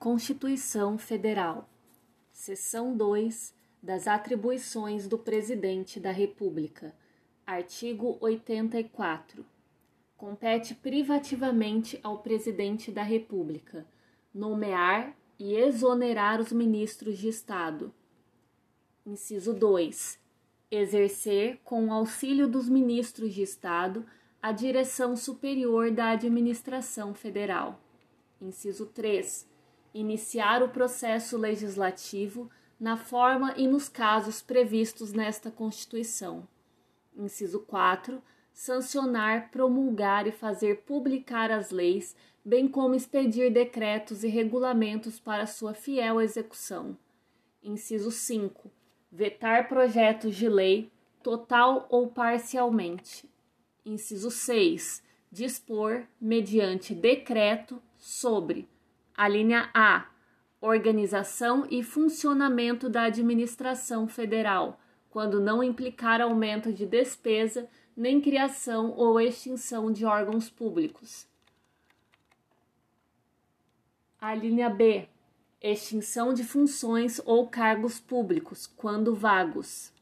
Constituição Federal. Seção 2 das Atribuições do Presidente da República. Artigo 84. Compete privativamente ao Presidente da República nomear e exonerar os ministros de Estado. Inciso 2. Exercer, com o auxílio dos ministros de Estado, a direção superior da administração federal. Inciso 3 iniciar o processo legislativo na forma e nos casos previstos nesta Constituição. Inciso 4. Sancionar, promulgar e fazer publicar as leis, bem como expedir decretos e regulamentos para sua fiel execução. Inciso 5. Vetar projetos de lei, total ou parcialmente. Inciso 6. Dispor, mediante decreto, sobre a linha A. Organização e funcionamento da administração federal, quando não implicar aumento de despesa nem criação ou extinção de órgãos públicos. A linha B. Extinção de funções ou cargos públicos, quando vagos.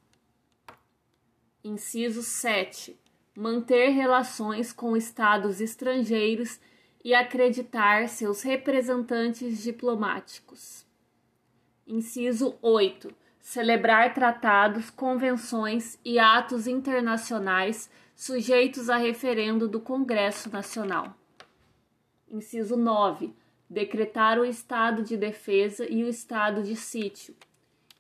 Inciso 7. Manter relações com estados estrangeiros e acreditar seus representantes diplomáticos. Inciso 8. Celebrar tratados, convenções e atos internacionais sujeitos a referendo do Congresso Nacional. Inciso 9. Decretar o estado de defesa e o estado de sítio.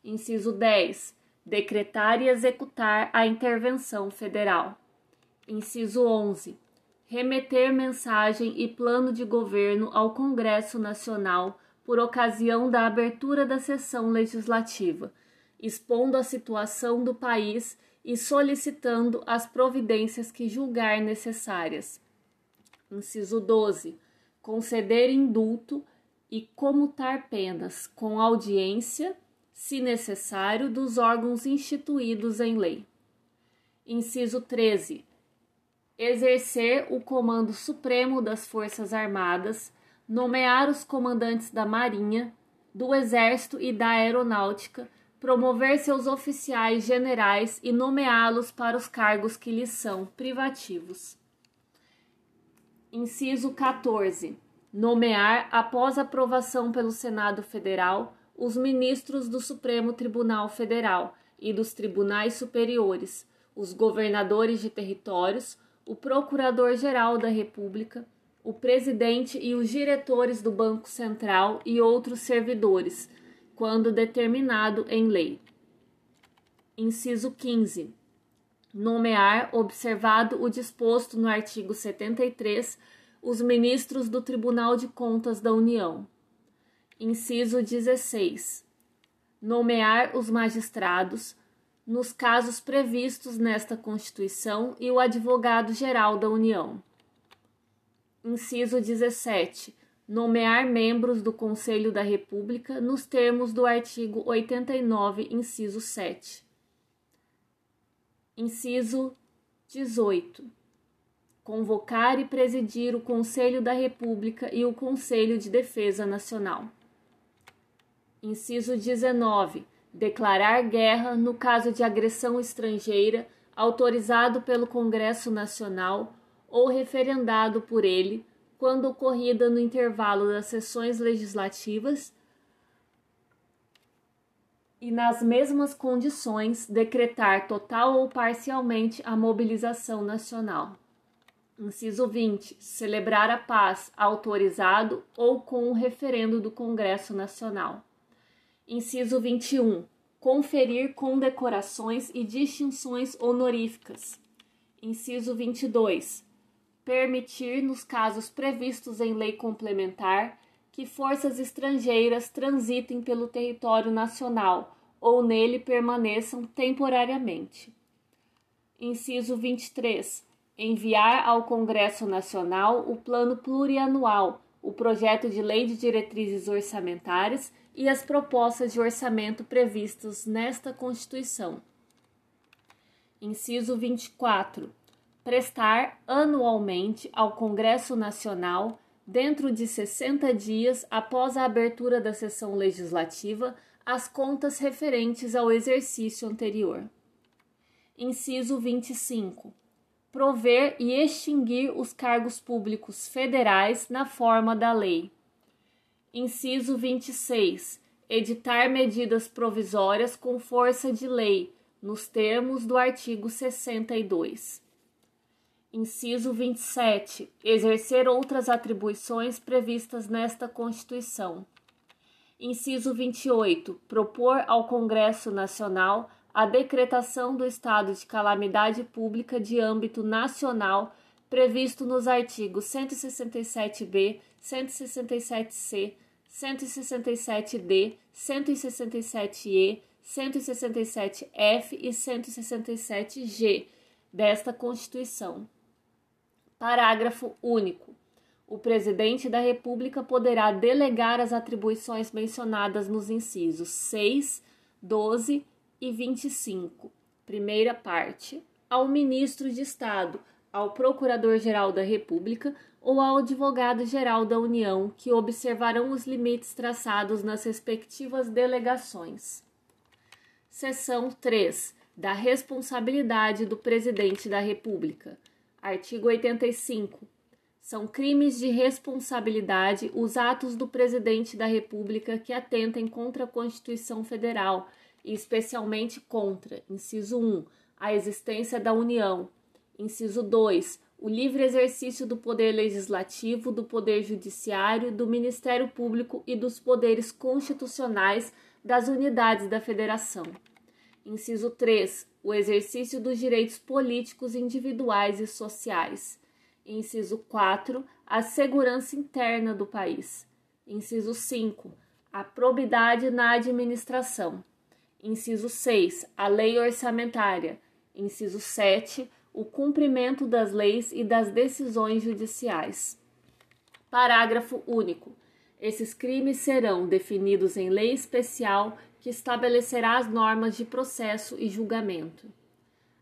Inciso 10. Decretar e executar a intervenção federal. Inciso 11 remeter mensagem e plano de governo ao Congresso Nacional por ocasião da abertura da sessão legislativa, expondo a situação do país e solicitando as providências que julgar necessárias. Inciso 12. Conceder indulto e comutar penas com audiência, se necessário, dos órgãos instituídos em lei. Inciso 13 exercer o comando supremo das Forças Armadas, nomear os comandantes da Marinha, do Exército e da Aeronáutica, promover seus oficiais generais e nomeá-los para os cargos que lhes são privativos. Inciso 14. Nomear, após aprovação pelo Senado Federal, os ministros do Supremo Tribunal Federal e dos tribunais superiores, os governadores de territórios, o Procurador-Geral da República, o presidente e os diretores do Banco Central e outros servidores, quando determinado em lei. Inciso 15. Nomear, observado o disposto no artigo 73, os ministros do Tribunal de Contas da União. Inciso 16. Nomear os magistrados, nos casos previstos nesta Constituição e o Advogado-Geral da União. Inciso 17. Nomear membros do Conselho da República nos termos do artigo 89, inciso 7. Inciso 18. Convocar e presidir o Conselho da República e o Conselho de Defesa Nacional. Inciso 19 declarar guerra no caso de agressão estrangeira autorizado pelo Congresso Nacional ou referendado por ele, quando ocorrida no intervalo das sessões legislativas e nas mesmas condições decretar total ou parcialmente a mobilização nacional. Inciso 20. Celebrar a paz autorizado ou com o referendo do Congresso Nacional. Inciso 21. Conferir condecorações e distinções honoríficas. Inciso 22. Permitir, nos casos previstos em lei complementar, que forças estrangeiras transitem pelo território nacional ou nele permaneçam temporariamente. Inciso 23. Enviar ao Congresso Nacional o Plano Plurianual, o projeto de lei de diretrizes orçamentárias e as propostas de orçamento previstas nesta Constituição. Inciso 24. Prestar anualmente ao Congresso Nacional dentro de 60 dias após a abertura da sessão legislativa, as contas referentes ao exercício anterior. Inciso 25. Prover e extinguir os cargos públicos federais na forma da lei. Inciso 26. Editar medidas provisórias com força de lei, nos termos do artigo 62. Inciso 27. Exercer outras atribuições previstas nesta Constituição. Inciso 28. Propor ao Congresso Nacional a decretação do estado de calamidade pública de âmbito nacional previsto nos artigos 167b, 167c, 167d, 167e, 167f e 167g desta Constituição. Parágrafo único. O presidente da República poderá delegar as atribuições mencionadas nos incisos 6, 12 e 25, primeira parte, ao ministro de Estado, ao Procurador-Geral da República ou ao Advogado-Geral da União, que observarão os limites traçados nas respectivas delegações. Seção 3. Da responsabilidade do Presidente da República. Artigo 85 são crimes de responsabilidade os atos do presidente da República que atentem contra a Constituição Federal, e especialmente contra, inciso 1, a existência da União, inciso 2, o livre exercício do poder legislativo, do poder judiciário, do Ministério Público e dos poderes constitucionais das unidades da Federação. Inciso 3, o exercício dos direitos políticos individuais e sociais. Inciso 4. A segurança interna do país. Inciso 5. A probidade na administração. Inciso 6. A lei orçamentária. Inciso 7. O cumprimento das leis e das decisões judiciais. Parágrafo único. Esses crimes serão definidos em lei especial que estabelecerá as normas de processo e julgamento.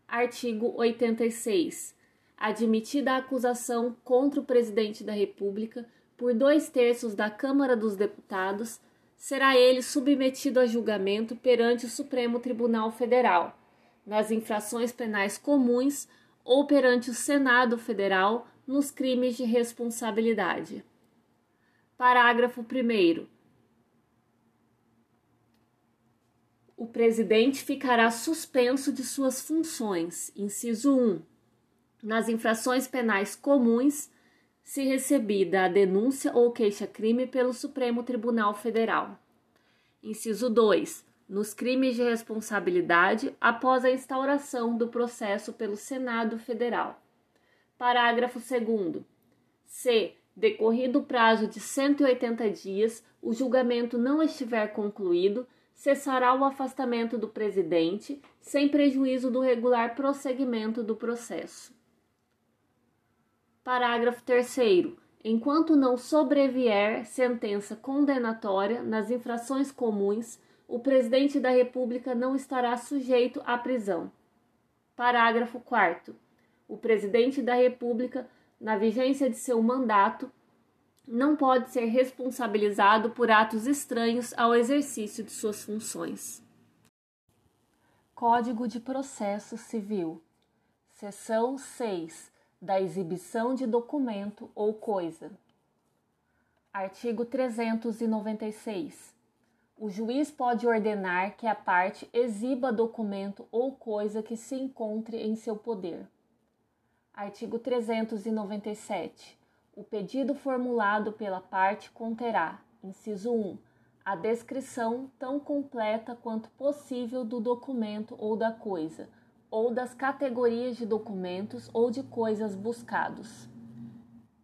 Artigo 86 admitida a acusação contra o presidente da República por dois terços da Câmara dos Deputados, será ele submetido a julgamento perante o Supremo Tribunal Federal, nas infrações penais comuns ou perante o Senado Federal nos crimes de responsabilidade. Parágrafo 1. O presidente ficará suspenso de suas funções. Inciso 1 nas infrações penais comuns, se recebida a denúncia ou queixa-crime pelo Supremo Tribunal Federal. Inciso 2. Nos crimes de responsabilidade após a instauração do processo pelo Senado Federal. Parágrafo 2. Se, decorrido o prazo de 180 dias, o julgamento não estiver concluído, cessará o afastamento do presidente, sem prejuízo do regular prosseguimento do processo. Parágrafo 3. Enquanto não sobrevier sentença condenatória nas infrações comuns, o presidente da República não estará sujeito à prisão. Parágrafo 4. O presidente da República, na vigência de seu mandato, não pode ser responsabilizado por atos estranhos ao exercício de suas funções. Código de Processo Civil. Seção 6 da exibição de documento ou coisa. Artigo 396. O juiz pode ordenar que a parte exiba documento ou coisa que se encontre em seu poder. Artigo 397. O pedido formulado pela parte conterá, inciso 1, a descrição tão completa quanto possível do documento ou da coisa ou das categorias de documentos ou de coisas buscados.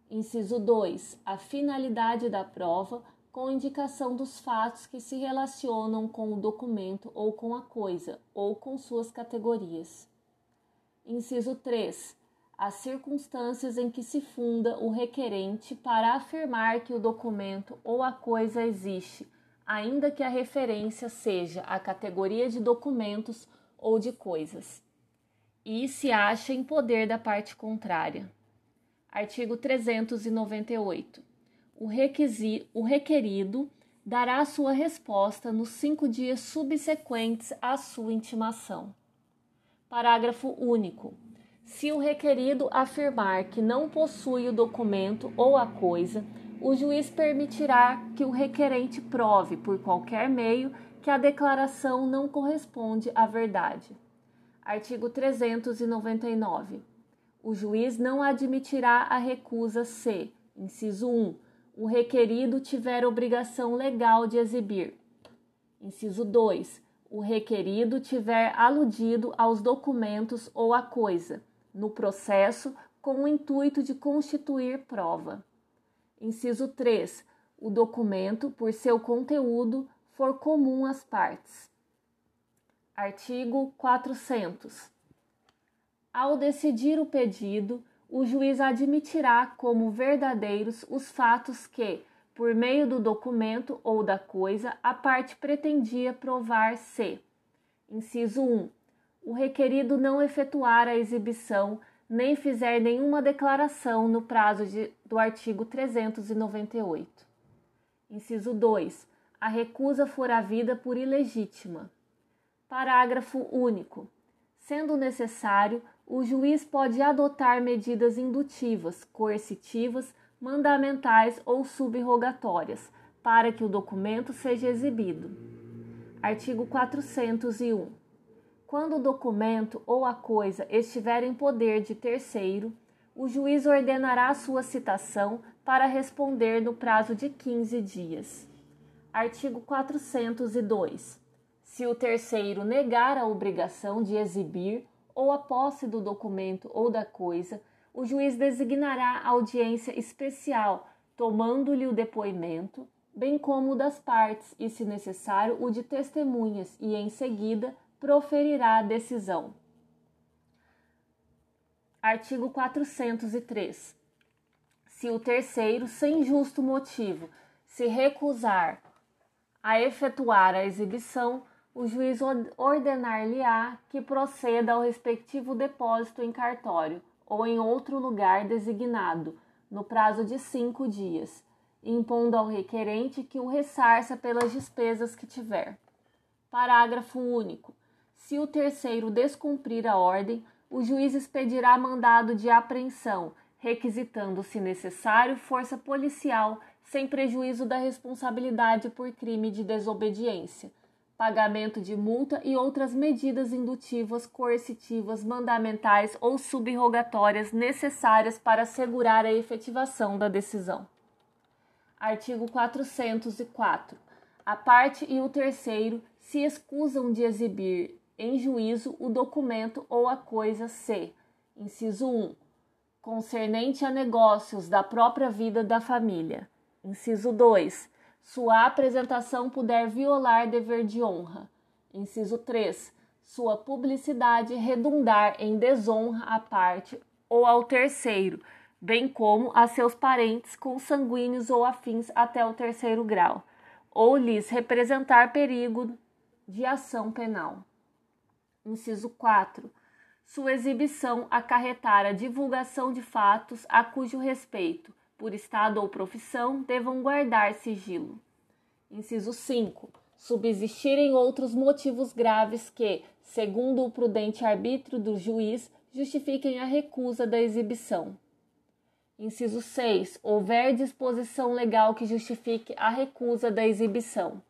Inciso 2. A finalidade da prova com indicação dos fatos que se relacionam com o documento ou com a coisa, ou com suas categorias. Inciso 3. As circunstâncias em que se funda o requerente para afirmar que o documento ou a coisa existe, ainda que a referência seja a categoria de documentos ou de coisas e se acha em poder da parte contrária. Artigo 398. O, requisito, o requerido dará sua resposta nos cinco dias subsequentes à sua intimação. Parágrafo único. Se o requerido afirmar que não possui o documento ou a coisa, o juiz permitirá que o requerente prove, por qualquer meio, que a declaração não corresponde à verdade. Artigo 399. O juiz não admitirá a recusa se, inciso 1, o requerido tiver obrigação legal de exibir. Inciso 2. O requerido tiver aludido aos documentos ou à coisa, no processo, com o intuito de constituir prova. Inciso 3. O documento, por seu conteúdo, for comum às partes. Artigo 400. Ao decidir o pedido, o juiz admitirá como verdadeiros os fatos que, por meio do documento ou da coisa, a parte pretendia provar se: inciso 1. O requerido não efetuar a exibição nem fizer nenhuma declaração no prazo de, do artigo 398. Inciso 2. A recusa for havida por ilegítima. Parágrafo único. Sendo necessário, o juiz pode adotar medidas indutivas, coercitivas, mandamentais ou subrogatórias para que o documento seja exibido. Artigo 401. Quando o documento ou a coisa estiver em poder de terceiro, o juiz ordenará sua citação para responder no prazo de 15 dias. Artigo 402. Se o terceiro negar a obrigação de exibir ou a posse do documento ou da coisa, o juiz designará audiência especial, tomando-lhe o depoimento, bem como o das partes e, se necessário, o de testemunhas, e em seguida proferirá a decisão. Artigo 403. Se o terceiro, sem justo motivo, se recusar a efetuar a exibição, o juiz ordenar-lhe-á que proceda ao respectivo depósito em cartório ou em outro lugar designado, no prazo de cinco dias, impondo ao requerente que o ressarça pelas despesas que tiver. Parágrafo único. Se o terceiro descumprir a ordem, o juiz expedirá mandado de apreensão, requisitando, se necessário, força policial, sem prejuízo da responsabilidade por crime de desobediência pagamento de multa e outras medidas indutivas, coercitivas, mandamentais ou subrogatórias necessárias para assegurar a efetivação da decisão. Artigo 404. A parte e o terceiro se excusam de exibir em juízo o documento ou a coisa se, inciso 1, concernente a negócios da própria vida da família. Inciso 2, sua apresentação puder violar dever de honra. Inciso 3. Sua publicidade redundar em desonra à parte ou ao terceiro, bem como a seus parentes consanguíneos ou afins até o terceiro grau, ou lhes representar perigo de ação penal. Inciso 4. Sua exibição acarretar a divulgação de fatos a cujo respeito por estado ou profissão, devam guardar sigilo. Inciso 5. Subsistirem outros motivos graves que, segundo o prudente arbítrio do juiz, justifiquem a recusa da exibição. Inciso 6. Houver disposição legal que justifique a recusa da exibição.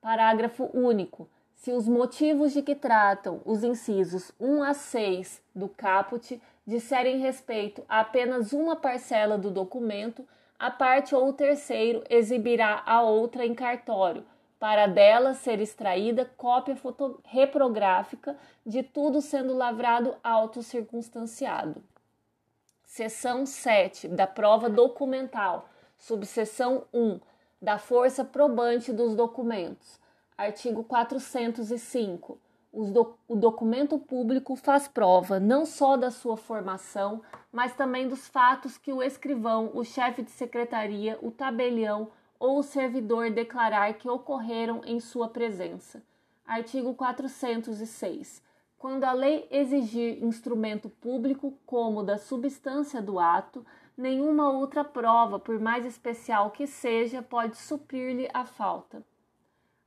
Parágrafo único. Se os motivos de que tratam os incisos 1 a 6 do caput disserem respeito a apenas uma parcela do documento, a parte ou o terceiro exibirá a outra em cartório, para dela ser extraída cópia reprográfica de tudo sendo lavrado autocircunstanciado. Seção 7 da prova documental, subseção 1 da força probante dos documentos. Artigo 405 do, o documento público faz prova não só da sua formação, mas também dos fatos que o escrivão, o chefe de secretaria, o tabelião ou o servidor declarar que ocorreram em sua presença. Artigo 406. Quando a lei exigir instrumento público como da substância do ato, nenhuma outra prova, por mais especial que seja, pode suprir-lhe a falta.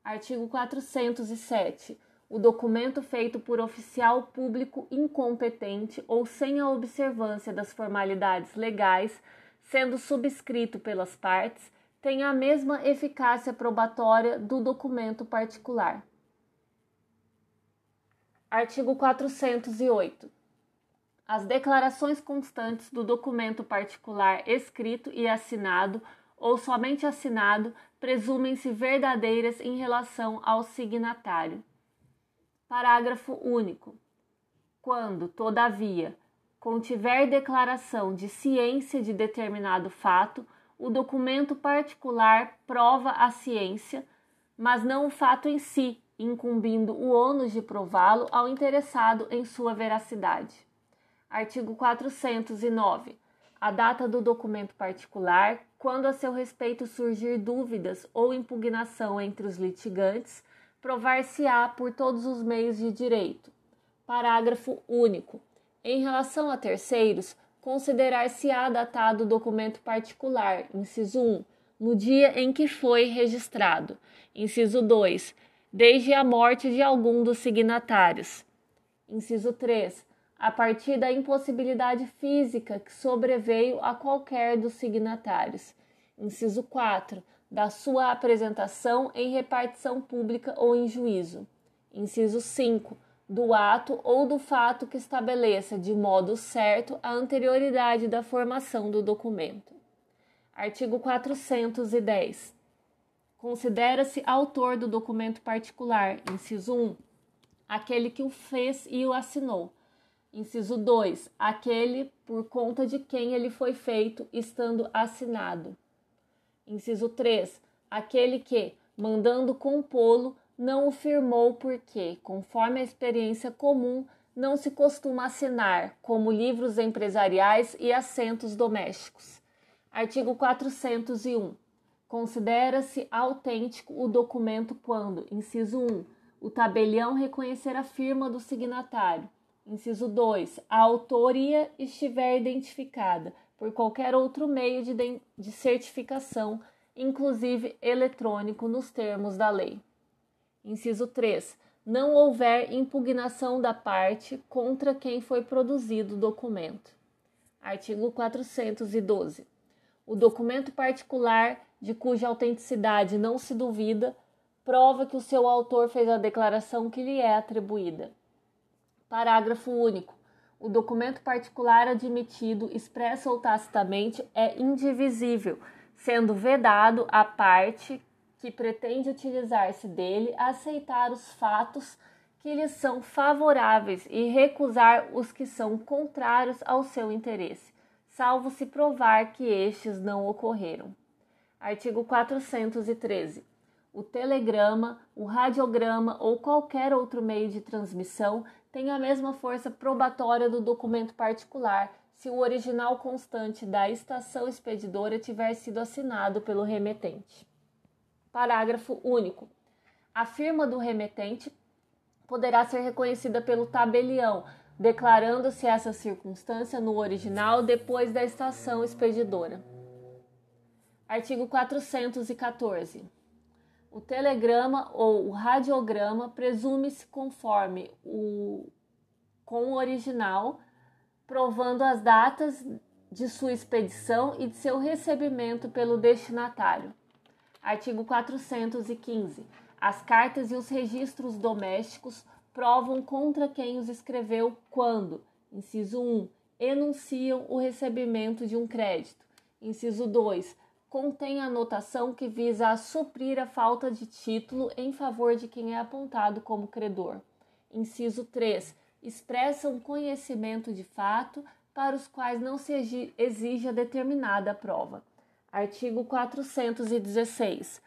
Artigo 407. O documento feito por oficial público incompetente ou sem a observância das formalidades legais, sendo subscrito pelas partes, tem a mesma eficácia probatória do documento particular. Artigo 408. As declarações constantes do documento particular escrito e assinado ou somente assinado presumem-se verdadeiras em relação ao signatário. Parágrafo único. Quando, todavia, contiver declaração de ciência de determinado fato, o documento particular prova a ciência, mas não o fato em si, incumbindo o ônus de prová-lo ao interessado em sua veracidade. Artigo 409. A data do documento particular, quando a seu respeito surgir dúvidas ou impugnação entre os litigantes, provar-se-á por todos os meios de direito. Parágrafo único. Em relação a terceiros, considerar-se-á datado o documento particular, inciso 1, no dia em que foi registrado. Inciso 2, desde a morte de algum dos signatários. Inciso 3, a partir da impossibilidade física que sobreveio a qualquer dos signatários. Inciso 4. Da sua apresentação em repartição pública ou em juízo. Inciso 5. Do ato ou do fato que estabeleça de modo certo a anterioridade da formação do documento. Artigo 410. Considera-se autor do documento particular, inciso 1, aquele que o fez e o assinou Inciso 2. Aquele por conta de quem ele foi feito, estando assinado. Inciso 3. Aquele que, mandando compô-lo, não o firmou porque, conforme a experiência comum, não se costuma assinar, como livros empresariais e assentos domésticos. Artigo 401. Considera-se autêntico o documento quando, inciso 1, o tabelião reconhecer a firma do signatário Inciso 2. A autoria estiver identificada por qualquer outro meio de, de certificação, inclusive eletrônico, nos termos da lei. Inciso 3. Não houver impugnação da parte contra quem foi produzido o documento. Artigo 412. O documento particular de cuja autenticidade não se duvida prova que o seu autor fez a declaração que lhe é atribuída. Parágrafo único. O documento particular admitido, expresso ou tacitamente, é indivisível, sendo vedado a parte que pretende utilizar-se dele aceitar os fatos que lhe são favoráveis e recusar os que são contrários ao seu interesse, salvo se provar que estes não ocorreram. Artigo 413. O telegrama, o radiograma ou qualquer outro meio de transmissão tem a mesma força probatória do documento particular se o original constante da estação expedidora tiver sido assinado pelo remetente. Parágrafo único. A firma do remetente poderá ser reconhecida pelo tabelião, declarando-se essa circunstância no original depois da estação expedidora. Artigo 414. O telegrama ou o radiograma presume-se conforme o com o original, provando as datas de sua expedição e de seu recebimento pelo destinatário. Artigo 415. As cartas e os registros domésticos provam contra quem os escreveu quando, inciso 1, enunciam o recebimento de um crédito. Inciso 2, contém a anotação que visa a suprir a falta de título em favor de quem é apontado como credor. Inciso 3. Expressa um conhecimento de fato para os quais não se exige a determinada prova. Artigo 416.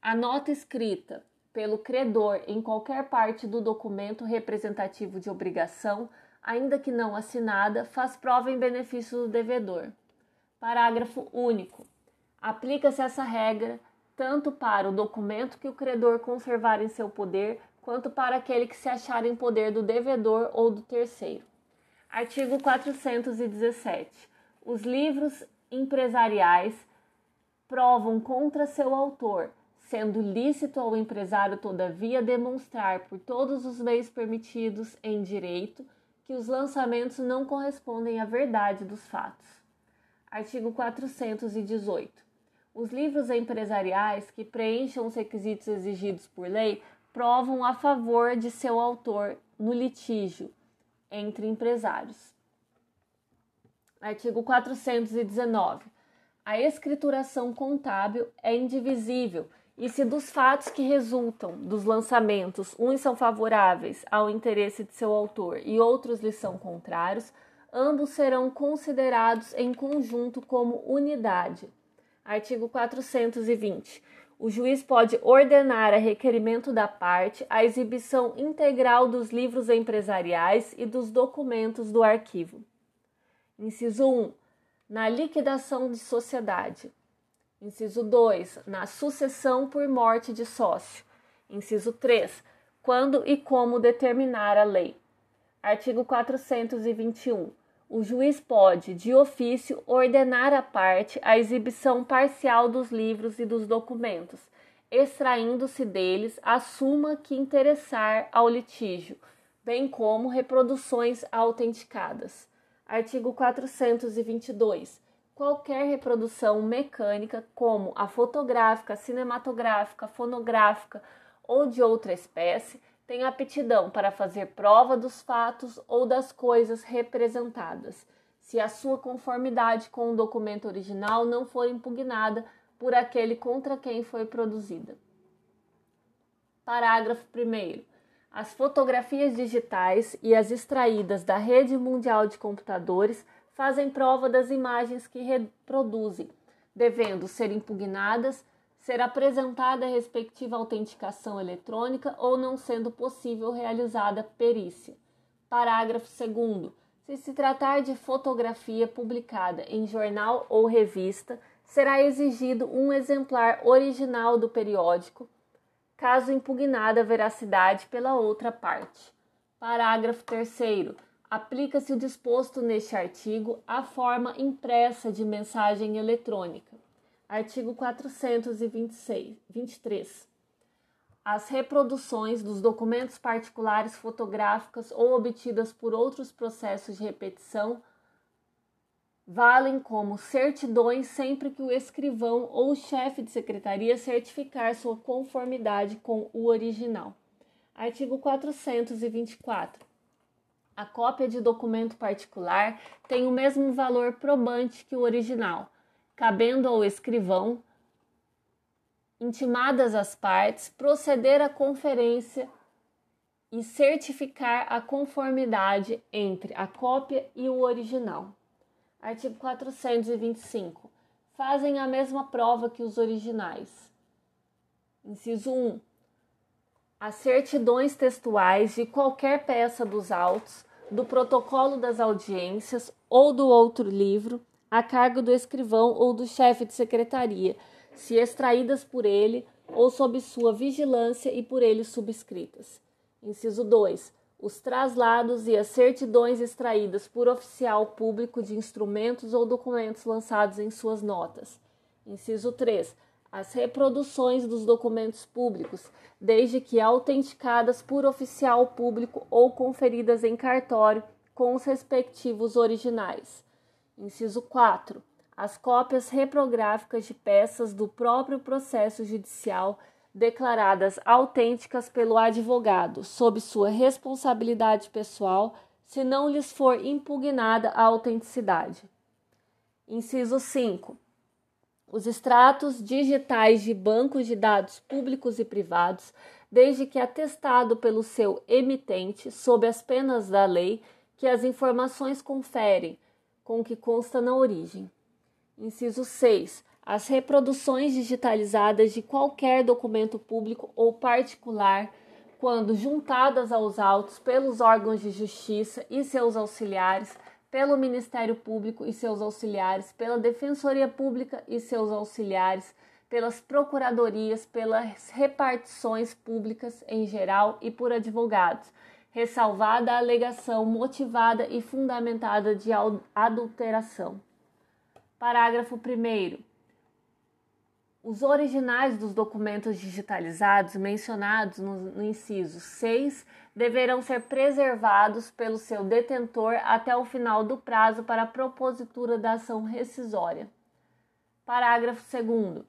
A nota escrita pelo credor em qualquer parte do documento representativo de obrigação, ainda que não assinada, faz prova em benefício do devedor. Parágrafo único. Aplica-se essa regra tanto para o documento que o credor conservar em seu poder, quanto para aquele que se achar em poder do devedor ou do terceiro. Artigo 417. Os livros empresariais provam contra seu autor, sendo lícito ao empresário, todavia, demonstrar por todos os meios permitidos em direito que os lançamentos não correspondem à verdade dos fatos. Artigo 418. Os livros empresariais que preencham os requisitos exigidos por lei provam a favor de seu autor no litígio entre empresários. Artigo 419. A escrituração contábil é indivisível e se dos fatos que resultam dos lançamentos uns são favoráveis ao interesse de seu autor e outros lhe são contrários, ambos serão considerados em conjunto como unidade. Artigo 420. O juiz pode ordenar a requerimento da parte a exibição integral dos livros empresariais e dos documentos do arquivo. Inciso 1. Na liquidação de sociedade. Inciso 2. Na sucessão por morte de sócio. Inciso 3. Quando e como determinar a lei. Artigo 421. O juiz pode, de ofício, ordenar à parte a exibição parcial dos livros e dos documentos, extraindo-se deles a suma que interessar ao litígio, bem como reproduções autenticadas. Artigo 422 qualquer reprodução mecânica, como a fotográfica, cinematográfica, fonográfica ou de outra espécie, tem aptidão para fazer prova dos fatos ou das coisas representadas, se a sua conformidade com o documento original não for impugnada por aquele contra quem foi produzida. Parágrafo 1. As fotografias digitais e as extraídas da rede mundial de computadores fazem prova das imagens que reproduzem, devendo ser impugnadas, ser apresentada a respectiva autenticação eletrônica ou não sendo possível realizada perícia. Parágrafo 2. Se se tratar de fotografia publicada em jornal ou revista, será exigido um exemplar original do periódico, caso impugnada a veracidade pela outra parte. Parágrafo 3 aplica-se o disposto neste artigo à forma impressa de mensagem eletrônica. Artigo 426, 23. As reproduções dos documentos particulares fotográficas ou obtidas por outros processos de repetição valem como certidões sempre que o escrivão ou o chefe de secretaria certificar sua conformidade com o original. Artigo 424. A cópia de documento particular tem o mesmo valor probante que o original, cabendo ao escrivão, intimadas as partes, proceder à conferência e certificar a conformidade entre a cópia e o original. Artigo 425. Fazem a mesma prova que os originais. Inciso 1 as certidões textuais de qualquer peça dos autos, do protocolo das audiências ou do outro livro, a cargo do escrivão ou do chefe de secretaria, se extraídas por ele ou sob sua vigilância e por ele subscritas. Inciso 2. Os traslados e as certidões extraídas por oficial público de instrumentos ou documentos lançados em suas notas. Inciso 3 as reproduções dos documentos públicos, desde que autenticadas por oficial público ou conferidas em cartório com os respectivos originais. Inciso 4. As cópias reprográficas de peças do próprio processo judicial declaradas autênticas pelo advogado, sob sua responsabilidade pessoal, se não lhes for impugnada a autenticidade. Inciso 5 os extratos digitais de bancos de dados públicos e privados, desde que atestado pelo seu emitente, sob as penas da lei, que as informações conferem com o que consta na origem. Inciso 6. As reproduções digitalizadas de qualquer documento público ou particular, quando juntadas aos autos pelos órgãos de justiça e seus auxiliares, pelo Ministério Público e seus auxiliares, pela Defensoria Pública e seus auxiliares, pelas procuradorias, pelas repartições públicas em geral e por advogados, ressalvada a alegação motivada e fundamentada de adulteração. Parágrafo 1. Os originais dos documentos digitalizados mencionados no, no, inciso 6 deverão ser preservados pelo seu detentor até o final do prazo para a propositura da ação rescisória. Parágrafo 2.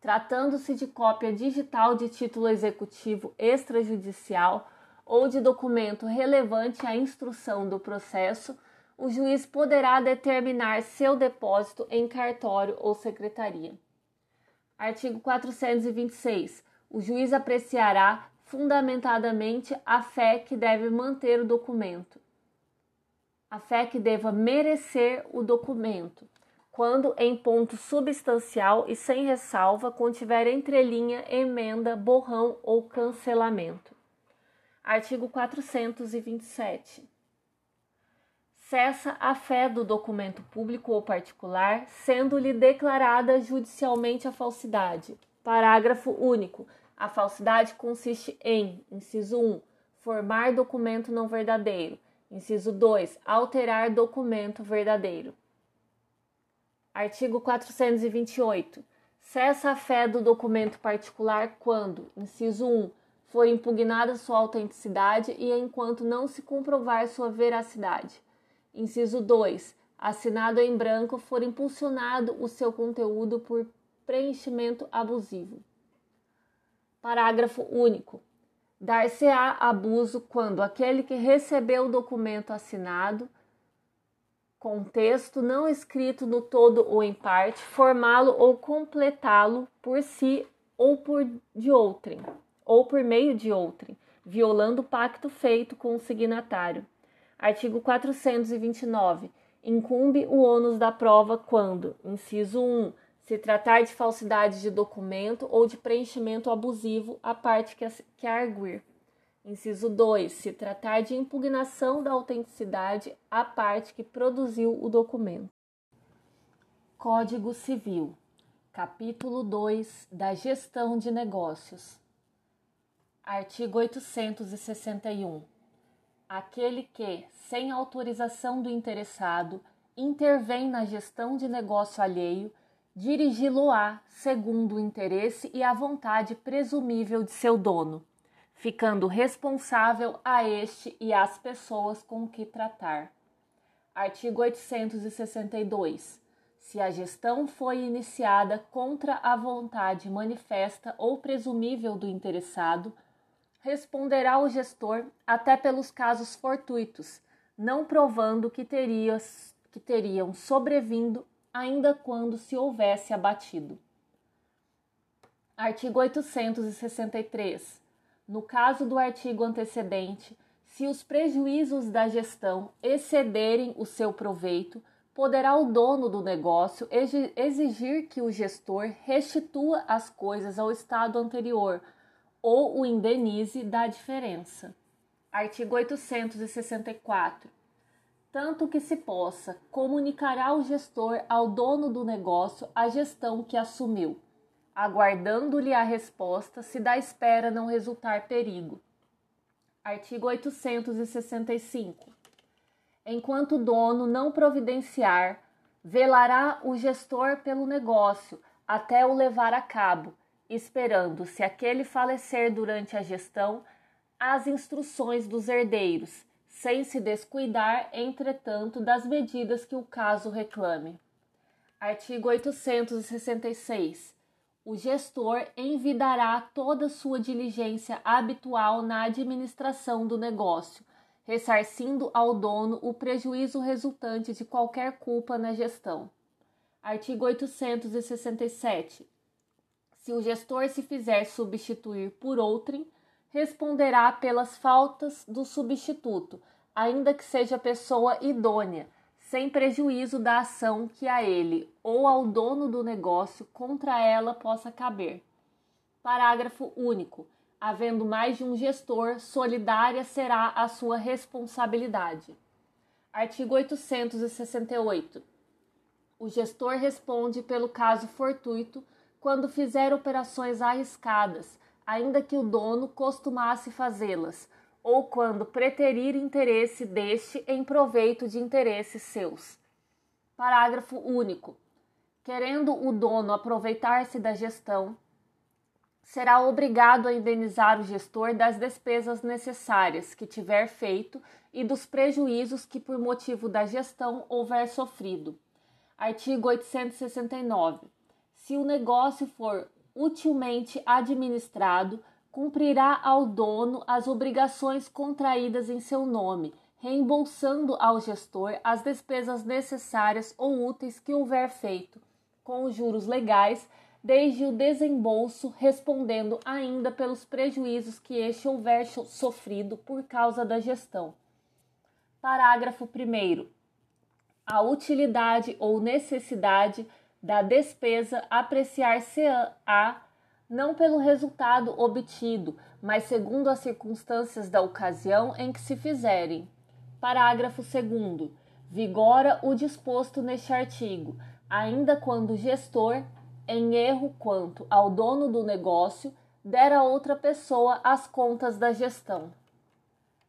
Tratando-se de cópia digital de título executivo extrajudicial ou de documento relevante à instrução do processo, o juiz poderá determinar seu depósito em cartório ou secretaria. Artigo 426. O juiz apreciará fundamentadamente a fé que deve manter o documento, a fé que deva merecer o documento, quando em ponto substancial e sem ressalva contiver entrelinha, emenda, borrão ou cancelamento. Artigo 427 cessa a fé do documento público ou particular, sendo-lhe declarada judicialmente a falsidade. Parágrafo único. A falsidade consiste em: inciso 1, formar documento não verdadeiro. Inciso 2, alterar documento verdadeiro. Artigo 428. Cessa a fé do documento particular quando, inciso 1, for impugnada sua autenticidade e enquanto não se comprovar sua veracidade. Inciso 2. Assinado em branco for impulsionado o seu conteúdo por preenchimento abusivo. Parágrafo único. Dar-se-á abuso quando aquele que recebeu o documento assinado, com texto não escrito no todo ou em parte, formá-lo ou completá-lo por si ou por de outrem, ou por meio de outrem, violando o pacto feito com o signatário Artigo 429. Incumbe o ônus da prova quando, inciso 1, se tratar de falsidade de documento ou de preenchimento abusivo à parte que, que arguir. Inciso 2. Se tratar de impugnação da autenticidade à parte que produziu o documento. Código Civil. Capítulo 2 da Gestão de Negócios. Artigo 861 aquele que, sem autorização do interessado, intervém na gestão de negócio alheio, dirigi-lo-á segundo o interesse e a vontade presumível de seu dono, ficando responsável a este e às pessoas com que tratar. Artigo 862. Se a gestão foi iniciada contra a vontade manifesta ou presumível do interessado, responderá o gestor até pelos casos fortuitos, não provando que, que teriam sobrevindo ainda quando se houvesse abatido. Artigo 863. No caso do artigo antecedente, se os prejuízos da gestão excederem o seu proveito, poderá o dono do negócio exigir que o gestor restitua as coisas ao estado anterior ou o indenize da diferença. Artigo 864. Tanto que se possa, comunicará o gestor ao dono do negócio a gestão que assumiu, aguardando-lhe a resposta se da espera não resultar perigo. Artigo 865. Enquanto o dono não providenciar, velará o gestor pelo negócio até o levar a cabo, esperando, se aquele falecer durante a gestão, as instruções dos herdeiros, sem se descuidar, entretanto, das medidas que o caso reclame. Artigo 866. O gestor envidará toda sua diligência habitual na administração do negócio, ressarcindo ao dono o prejuízo resultante de qualquer culpa na gestão. Artigo 867. Se o gestor se fizer substituir por outrem, responderá pelas faltas do substituto, ainda que seja pessoa idônea, sem prejuízo da ação que a ele ou ao dono do negócio contra ela possa caber. Parágrafo único. Havendo mais de um gestor, solidária será a sua responsabilidade. Artigo 868. O gestor responde pelo caso fortuito quando fizer operações arriscadas, ainda que o dono costumasse fazê-las, ou quando preterir interesse deste em proveito de interesses seus. Parágrafo único. Querendo o dono aproveitar-se da gestão, será obrigado a indenizar o gestor das despesas necessárias que tiver feito e dos prejuízos que, por motivo da gestão, houver sofrido. Artigo 869. Se o negócio for utilmente administrado, cumprirá ao dono as obrigações contraídas em seu nome, reembolsando ao gestor as despesas necessárias ou úteis que houver feito, com os juros legais, desde o desembolso, respondendo ainda pelos prejuízos que este houver sofrido por causa da gestão. Parágrafo 1. A utilidade ou necessidade da despesa apreciar-se-á não pelo resultado obtido, mas segundo as circunstâncias da ocasião em que se fizerem. Parágrafo 2. Vigora o disposto neste artigo, ainda quando o gestor, em erro quanto ao dono do negócio, der a outra pessoa as contas da gestão.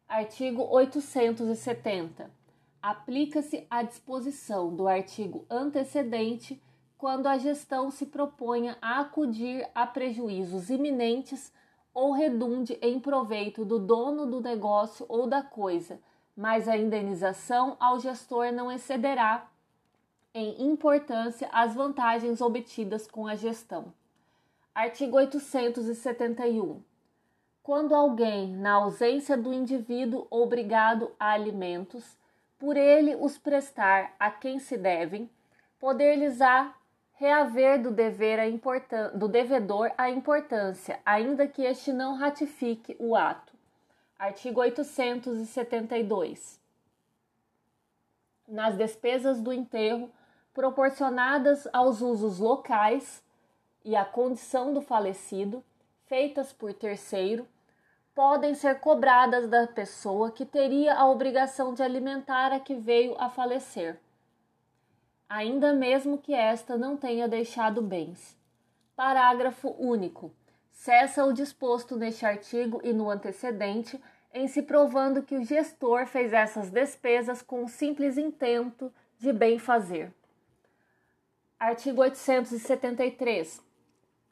Artigo 870. Aplica-se a disposição do artigo antecedente quando a gestão se proponha a acudir a prejuízos iminentes ou redunde em proveito do dono do negócio ou da coisa, mas a indenização ao gestor não excederá em importância as vantagens obtidas com a gestão. Artigo 871. Quando alguém, na ausência do indivíduo obrigado a alimentos, por ele os prestar a quem se devem, poder-lhes-á reaver do dever a do devedor a importância, ainda que este não ratifique o ato. Artigo 872. Nas despesas do enterro proporcionadas aos usos locais e à condição do falecido, feitas por terceiro, podem ser cobradas da pessoa que teria a obrigação de alimentar a que veio a falecer ainda mesmo que esta não tenha deixado bens. Parágrafo único. Cessa o disposto neste artigo e no antecedente, em se provando que o gestor fez essas despesas com o simples intento de bem fazer. Artigo 873.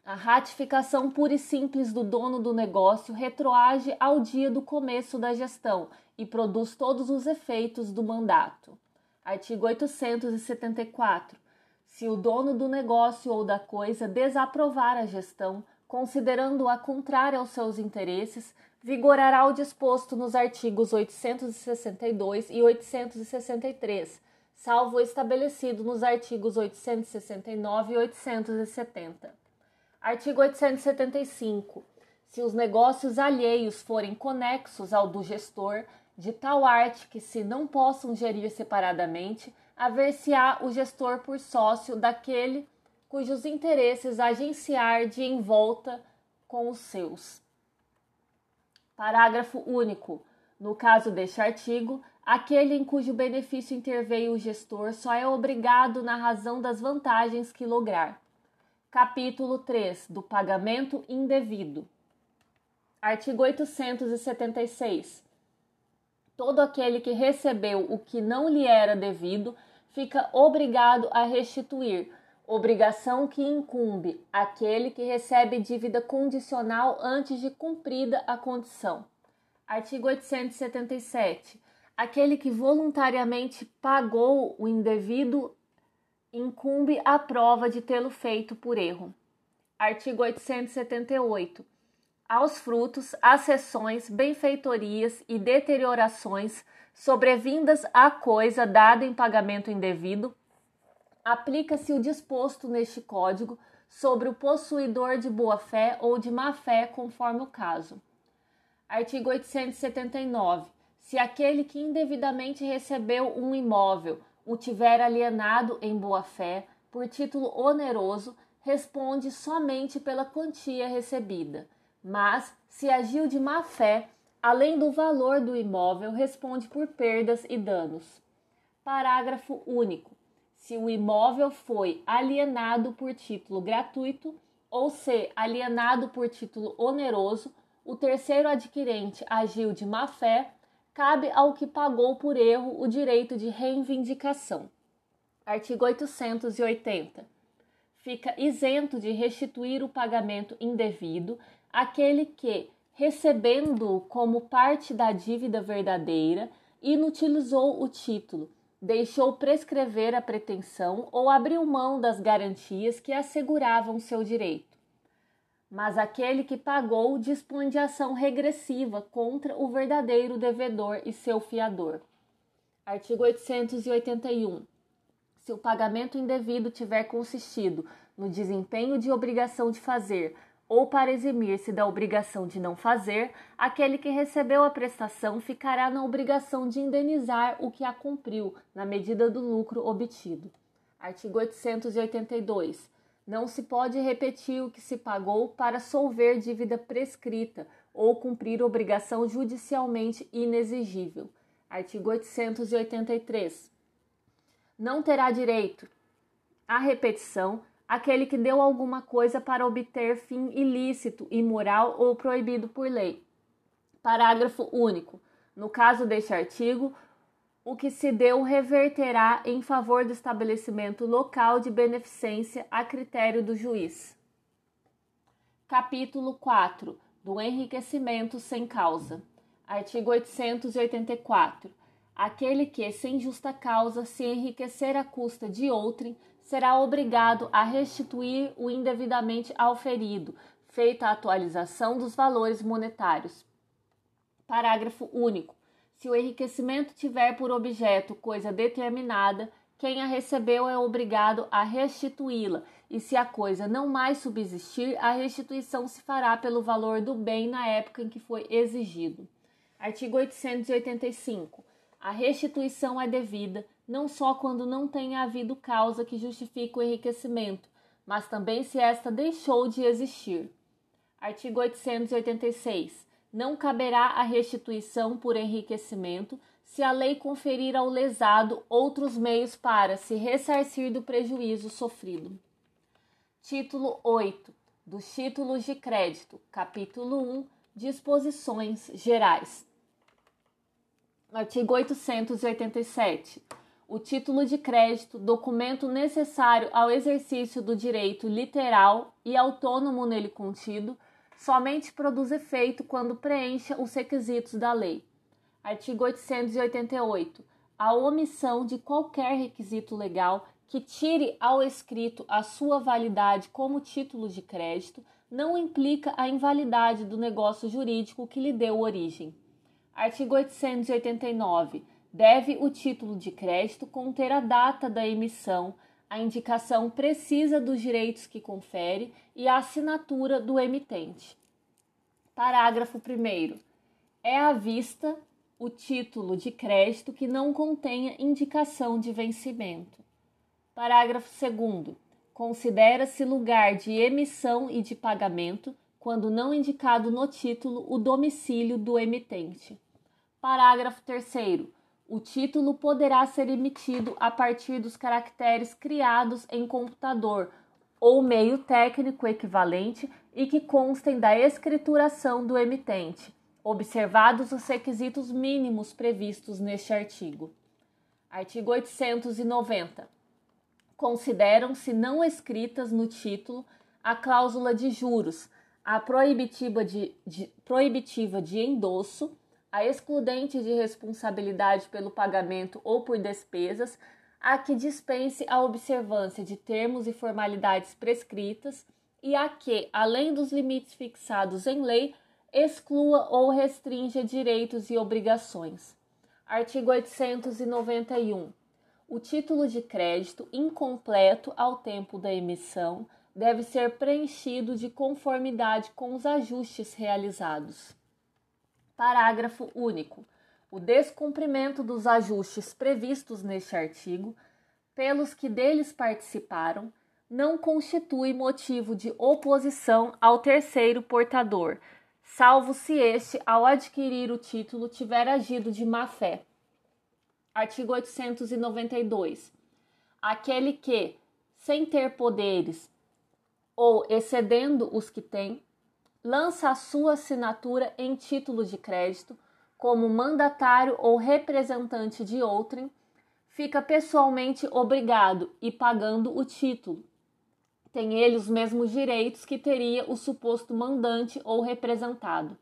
A ratificação pura e simples do dono do negócio retroage ao dia do começo da gestão e produz todos os efeitos do mandato. Artigo 874. Se o dono do negócio ou da coisa desaprovar a gestão, considerando-a contrária aos seus interesses, vigorará o disposto nos artigos 862 e 863, salvo o estabelecido nos artigos 869 e 870. Artigo 875. Se os negócios alheios forem conexos ao do gestor, de tal arte que, se não possam gerir separadamente, haver-se-á o gestor por sócio daquele cujos interesses agenciar de envolta com os seus. Parágrafo único. No caso deste artigo, aquele em cujo benefício interveio o gestor só é obrigado na razão das vantagens que lograr. Capítulo 3 do pagamento indevido. Artigo 876 todo aquele que recebeu o que não lhe era devido fica obrigado a restituir, obrigação que incumbe aquele que recebe dívida condicional antes de cumprida a condição. Artigo 877. Aquele que voluntariamente pagou o indevido incumbe a prova de tê-lo feito por erro. Artigo 878 aos frutos, acessões, benfeitorias e deteriorações sobrevindas à coisa dada em pagamento indevido, aplica-se o disposto neste código sobre o possuidor de boa-fé ou de má-fé, conforme o caso. Artigo 879. Se aquele que indevidamente recebeu um imóvel o tiver alienado em boa-fé, por título oneroso, responde somente pela quantia recebida mas se agiu de má fé, além do valor do imóvel, responde por perdas e danos. Parágrafo único. Se o imóvel foi alienado por título gratuito ou se alienado por título oneroso, o terceiro adquirente agiu de má fé, cabe ao que pagou por erro o direito de reivindicação. Artigo 880. Fica isento de restituir o pagamento indevido aquele que, recebendo como parte da dívida verdadeira, inutilizou o título, deixou prescrever a pretensão ou abriu mão das garantias que asseguravam seu direito. Mas aquele que pagou dispõe de ação regressiva contra o verdadeiro devedor e seu fiador. Artigo 881. Se o pagamento indevido tiver consistido no desempenho de obrigação de fazer ou para eximir-se da obrigação de não fazer, aquele que recebeu a prestação ficará na obrigação de indenizar o que a cumpriu, na medida do lucro obtido. Artigo 882. Não se pode repetir o que se pagou para solver dívida prescrita ou cumprir obrigação judicialmente inexigível. Artigo 883. Não terá direito à repetição aquele que deu alguma coisa para obter fim ilícito, imoral ou proibido por lei. Parágrafo único. No caso deste artigo, o que se deu reverterá em favor do estabelecimento local de beneficência a critério do juiz. Capítulo 4 do enriquecimento sem causa. Artigo 884. Aquele que, sem justa causa, se enriquecer à custa de outrem, será obrigado a restituir o indevidamente auferido, feita a atualização dos valores monetários. Parágrafo único. Se o enriquecimento tiver por objeto coisa determinada, quem a recebeu é obrigado a restituí-la, e se a coisa não mais subsistir, a restituição se fará pelo valor do bem na época em que foi exigido. Artigo 885. A restituição é devida não só quando não tenha havido causa que justifique o enriquecimento, mas também se esta deixou de existir. Artigo 886. Não caberá a restituição por enriquecimento se a lei conferir ao lesado outros meios para se ressarcir do prejuízo sofrido. Título 8 dos títulos de crédito, capítulo 1, disposições gerais. Artigo 887 o título de crédito, documento necessário ao exercício do direito literal e autônomo nele contido, somente produz efeito quando preencha os requisitos da lei. Artigo 888. A omissão de qualquer requisito legal que tire ao escrito a sua validade como título de crédito não implica a invalidade do negócio jurídico que lhe deu origem. Artigo 889 deve o título de crédito conter a data da emissão, a indicação precisa dos direitos que confere e a assinatura do emitente. Parágrafo 1. É à vista o título de crédito que não contenha indicação de vencimento. Parágrafo 2. Considera-se lugar de emissão e de pagamento, quando não indicado no título, o domicílio do emitente. Parágrafo 3 o título poderá ser emitido a partir dos caracteres criados em computador ou meio técnico equivalente e que constem da escrituração do emitente, observados os requisitos mínimos previstos neste artigo. Artigo 890. Consideram-se não escritas no título a cláusula de juros, a proibitiva de, de, proibitiva de endosso a excludente de responsabilidade pelo pagamento ou por despesas, a que dispense a observância de termos e formalidades prescritas e a que, além dos limites fixados em lei, exclua ou restrinja direitos e obrigações. Artigo 891. O título de crédito incompleto ao tempo da emissão deve ser preenchido de conformidade com os ajustes realizados. Parágrafo único. O descumprimento dos ajustes previstos neste artigo, pelos que deles participaram, não constitui motivo de oposição ao terceiro portador, salvo se este, ao adquirir o título, tiver agido de má fé. Artigo 892. Aquele que, sem ter poderes ou excedendo os que tem, lança a sua assinatura em título de crédito como mandatário ou representante de outrem, fica pessoalmente obrigado e pagando o título. Tem ele os mesmos direitos que teria o suposto mandante ou representado.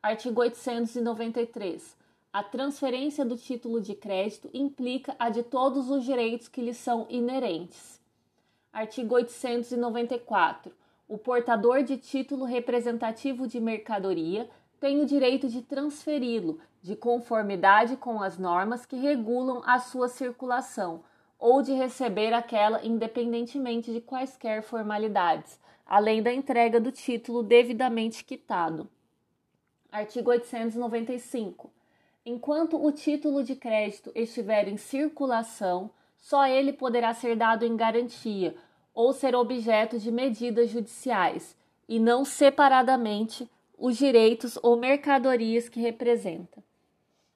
Artigo 893. A transferência do título de crédito implica a de todos os direitos que lhe são inerentes. Artigo 894. O portador de título representativo de mercadoria tem o direito de transferi-lo, de conformidade com as normas que regulam a sua circulação, ou de receber aquela independentemente de quaisquer formalidades, além da entrega do título devidamente quitado. Artigo 895. Enquanto o título de crédito estiver em circulação, só ele poderá ser dado em garantia ou ser objeto de medidas judiciais, e não separadamente os direitos ou mercadorias que representa.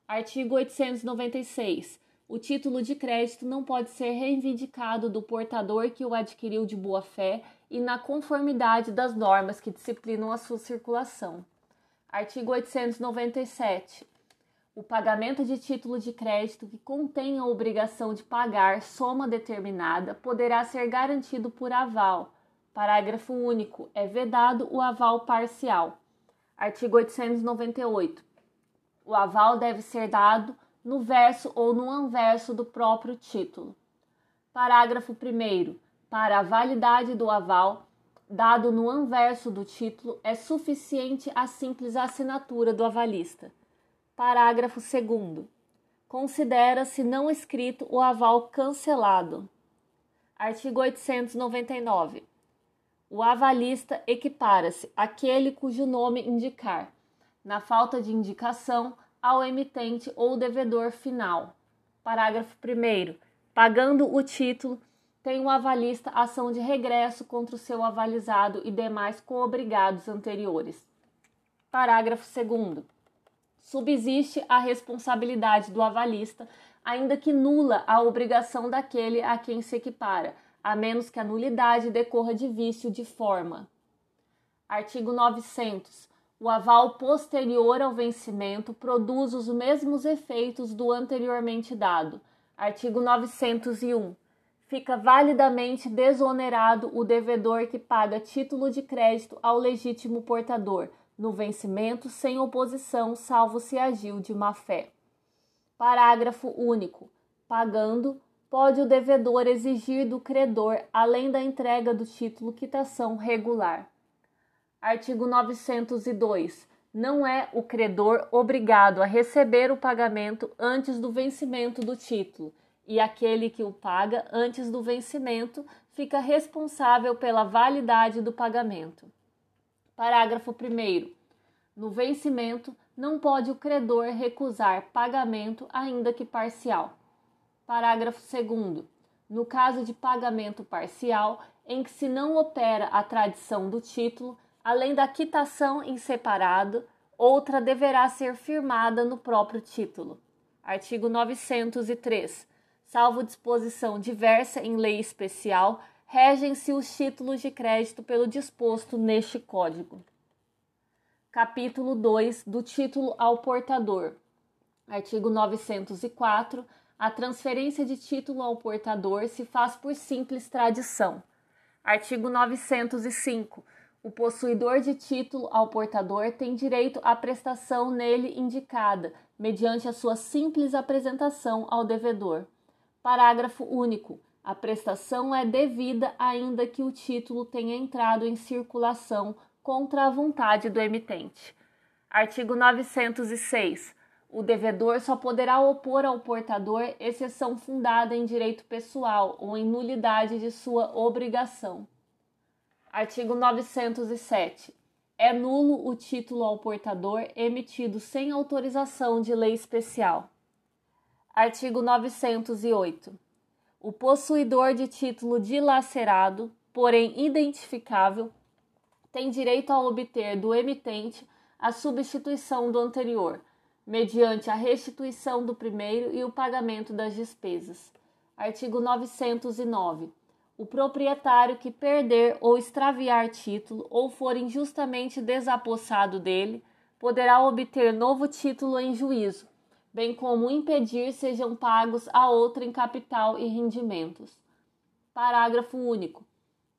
Artigo 896. O título de crédito não pode ser reivindicado do portador que o adquiriu de boa fé e na conformidade das normas que disciplinam a sua circulação. Artigo 897. O pagamento de título de crédito que contém a obrigação de pagar soma determinada poderá ser garantido por aval. Parágrafo único. É vedado o aval parcial. Artigo 898. O aval deve ser dado no verso ou no anverso do próprio título. Parágrafo 1. Para a validade do aval, dado no anverso do título, é suficiente a simples assinatura do avalista. Parágrafo 2. Considera-se não escrito o aval cancelado. Artigo 899. O avalista equipara-se àquele cujo nome indicar, na falta de indicação, ao emitente ou devedor final. Parágrafo 1. Pagando o título, tem o avalista ação de regresso contra o seu avalizado e demais coobrigados anteriores. Parágrafo 2. Subsiste a responsabilidade do avalista, ainda que nula a obrigação daquele a quem se equipara a menos que a nulidade decorra de vício de forma. Artigo 900. O aval posterior ao vencimento produz os mesmos efeitos do anteriormente dado. Artigo 901. Fica validamente desonerado o devedor que paga título de crédito ao legítimo portador, no vencimento sem oposição, salvo se agiu de má fé. Parágrafo único. Pagando, pode o devedor exigir do credor, além da entrega do título, quitação regular. Artigo 902. Não é o credor obrigado a receber o pagamento antes do vencimento do título, e aquele que o paga antes do vencimento fica responsável pela validade do pagamento. Parágrafo 1. No vencimento, não pode o credor recusar pagamento, ainda que parcial. Parágrafo 2. No caso de pagamento parcial, em que se não opera a tradição do título, além da quitação em separado, outra deverá ser firmada no próprio título. Artigo 903. Salvo disposição diversa em lei especial, regem-se os títulos de crédito pelo disposto neste Código. Capítulo 2 do título ao portador. Artigo 904 a transferência de título ao portador se faz por simples tradição. Artigo 905. O possuidor de título ao portador tem direito à prestação nele indicada, mediante a sua simples apresentação ao devedor. Parágrafo único. A prestação é devida ainda que o título tenha entrado em circulação contra a vontade do emitente. Artigo 906. O devedor só poderá opor ao portador exceção fundada em direito pessoal ou em nulidade de sua obrigação. Artigo 907. É nulo o título ao portador emitido sem autorização de lei especial. Artigo 908. O possuidor de título dilacerado, porém identificável, tem direito a obter do emitente a substituição do anterior mediante a restituição do primeiro e o pagamento das despesas. Artigo 909. O proprietário que perder ou extraviar título ou for injustamente desapossado dele, poderá obter novo título em juízo, bem como impedir sejam pagos a outra em capital e rendimentos. Parágrafo único.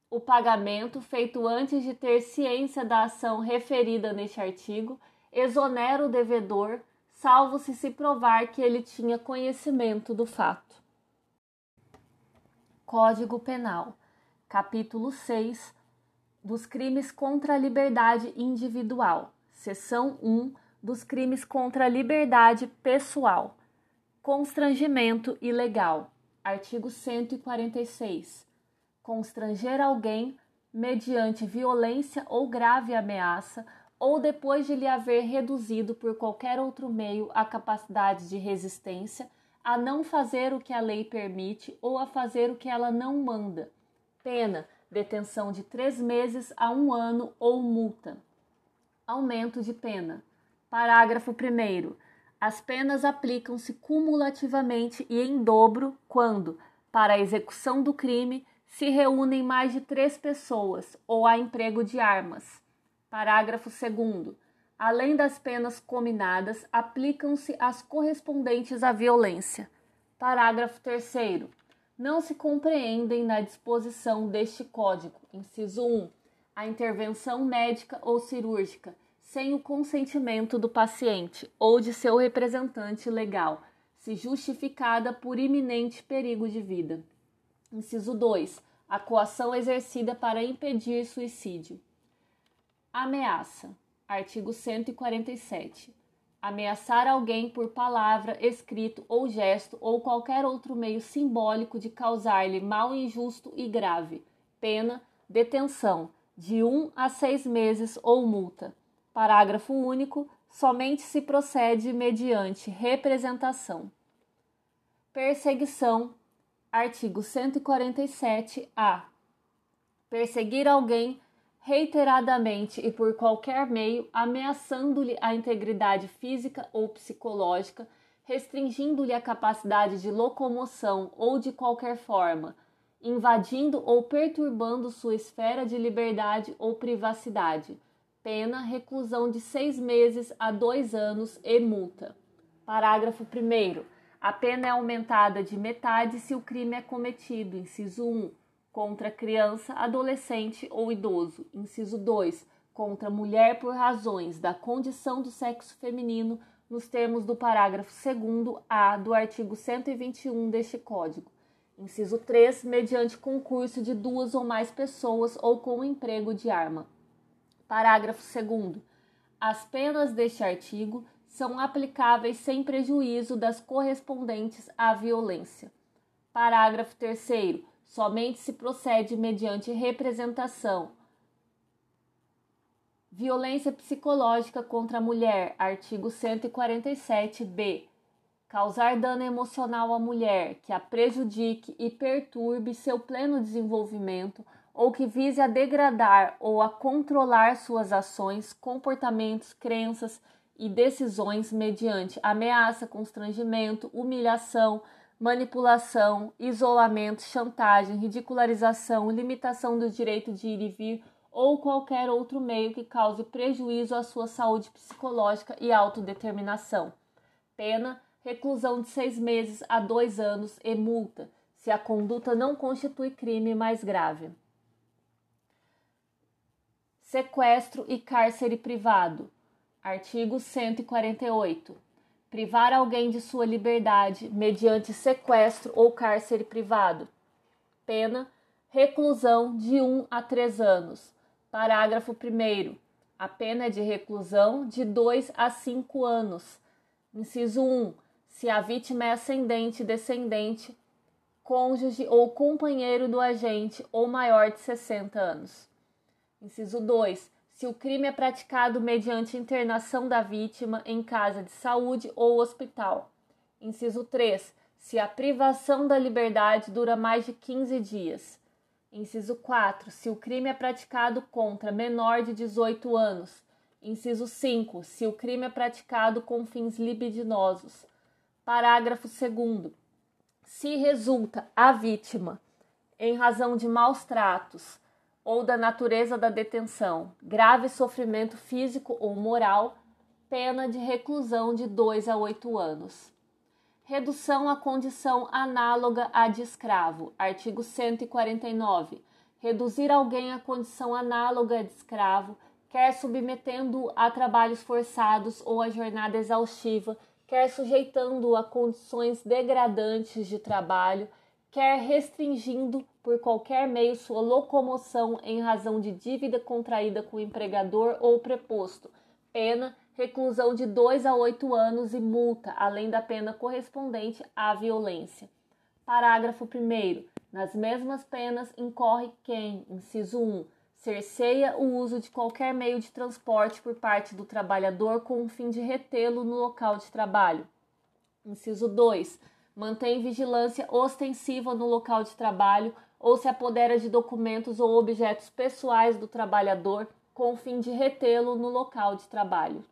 O pagamento feito antes de ter ciência da ação referida neste artigo exonera o devedor, salvo se se provar que ele tinha conhecimento do fato. Código Penal, capítulo 6 dos crimes contra a liberdade individual, seção 1 dos crimes contra a liberdade pessoal. Constrangimento ilegal. Artigo 146. Constranger alguém mediante violência ou grave ameaça ou depois de lhe haver reduzido por qualquer outro meio a capacidade de resistência, a não fazer o que a lei permite ou a fazer o que ela não manda. Pena, detenção de três meses a um ano ou multa. Aumento de pena. Parágrafo 1. As penas aplicam-se cumulativamente e em dobro quando, para a execução do crime, se reúnem mais de três pessoas ou há emprego de armas. Parágrafo 2. Além das penas cominadas, aplicam-se as correspondentes à violência. Parágrafo 3. Não se compreendem na disposição deste Código, inciso 1, a intervenção médica ou cirúrgica sem o consentimento do paciente ou de seu representante legal, se justificada por iminente perigo de vida. Inciso 2. A coação exercida para impedir suicídio. Ameaça. Artigo 147. Ameaçar alguém por palavra, escrito ou gesto ou qualquer outro meio simbólico de causar-lhe mal injusto e grave. Pena: detenção de um a seis meses ou multa. Parágrafo único. Somente se procede mediante representação. Perseguição. Artigo 147-A. Perseguir alguém reiteradamente e por qualquer meio, ameaçando-lhe a integridade física ou psicológica, restringindo-lhe a capacidade de locomoção ou de qualquer forma, invadindo ou perturbando sua esfera de liberdade ou privacidade pena reclusão de seis meses a dois anos e multa. Parágrafo 1. A pena é aumentada de metade se o crime é cometido, inciso 1, contra criança, adolescente ou idoso, inciso 2, contra mulher por razões da condição do sexo feminino, nos termos do parágrafo 2A do artigo 121 deste Código. Inciso 3, mediante concurso de duas ou mais pessoas ou com emprego de arma. Parágrafo 2. As penas deste artigo são aplicáveis sem prejuízo das correspondentes à violência. Parágrafo 3. Somente se procede mediante representação. Violência psicológica contra a mulher. Artigo 147b. Causar dano emocional à mulher que a prejudique e perturbe seu pleno desenvolvimento ou que vise a degradar ou a controlar suas ações, comportamentos, crenças e decisões mediante ameaça, constrangimento, humilhação, manipulação, isolamento, chantagem, ridicularização, limitação do direito de ir e vir ou qualquer outro meio que cause prejuízo à sua saúde psicológica e autodeterminação. Pena: reclusão de seis meses a dois anos e multa, se a conduta não constitui crime mais grave sequestro e cárcere privado. Artigo 148. Privar alguém de sua liberdade mediante sequestro ou cárcere privado. Pena: reclusão de 1 a 3 anos. Parágrafo 1. A pena é de reclusão de 2 a 5 anos. Inciso 1. Se a vítima é ascendente, descendente, cônjuge ou companheiro do agente ou maior de 60 anos. Inciso 2. Se o crime é praticado mediante internação da vítima em casa de saúde ou hospital. Inciso 3. Se a privação da liberdade dura mais de 15 dias. Inciso 4. Se o crime é praticado contra menor de 18 anos. Inciso 5. Se o crime é praticado com fins libidinosos. Parágrafo 2. Se resulta a vítima, em razão de maus tratos, ou da natureza da detenção, grave sofrimento físico ou moral, pena de reclusão de 2 a 8 anos. Redução à condição análoga à de escravo. Artigo 149. Reduzir alguém à condição análoga de escravo, quer submetendo-o a trabalhos forçados ou a jornada exaustiva, quer sujeitando-o a condições degradantes de trabalho, quer restringindo por qualquer meio sua locomoção em razão de dívida contraída com o empregador ou preposto, pena reclusão de 2 a 8 anos e multa, além da pena correspondente à violência. Parágrafo 1. Nas mesmas penas incorre quem, inciso 1, cerceia o uso de qualquer meio de transporte por parte do trabalhador com o fim de retê-lo no local de trabalho. Inciso 2. Mantém vigilância ostensiva no local de trabalho ou se apodera de documentos ou objetos pessoais do trabalhador com o fim de retê-lo no local de trabalho.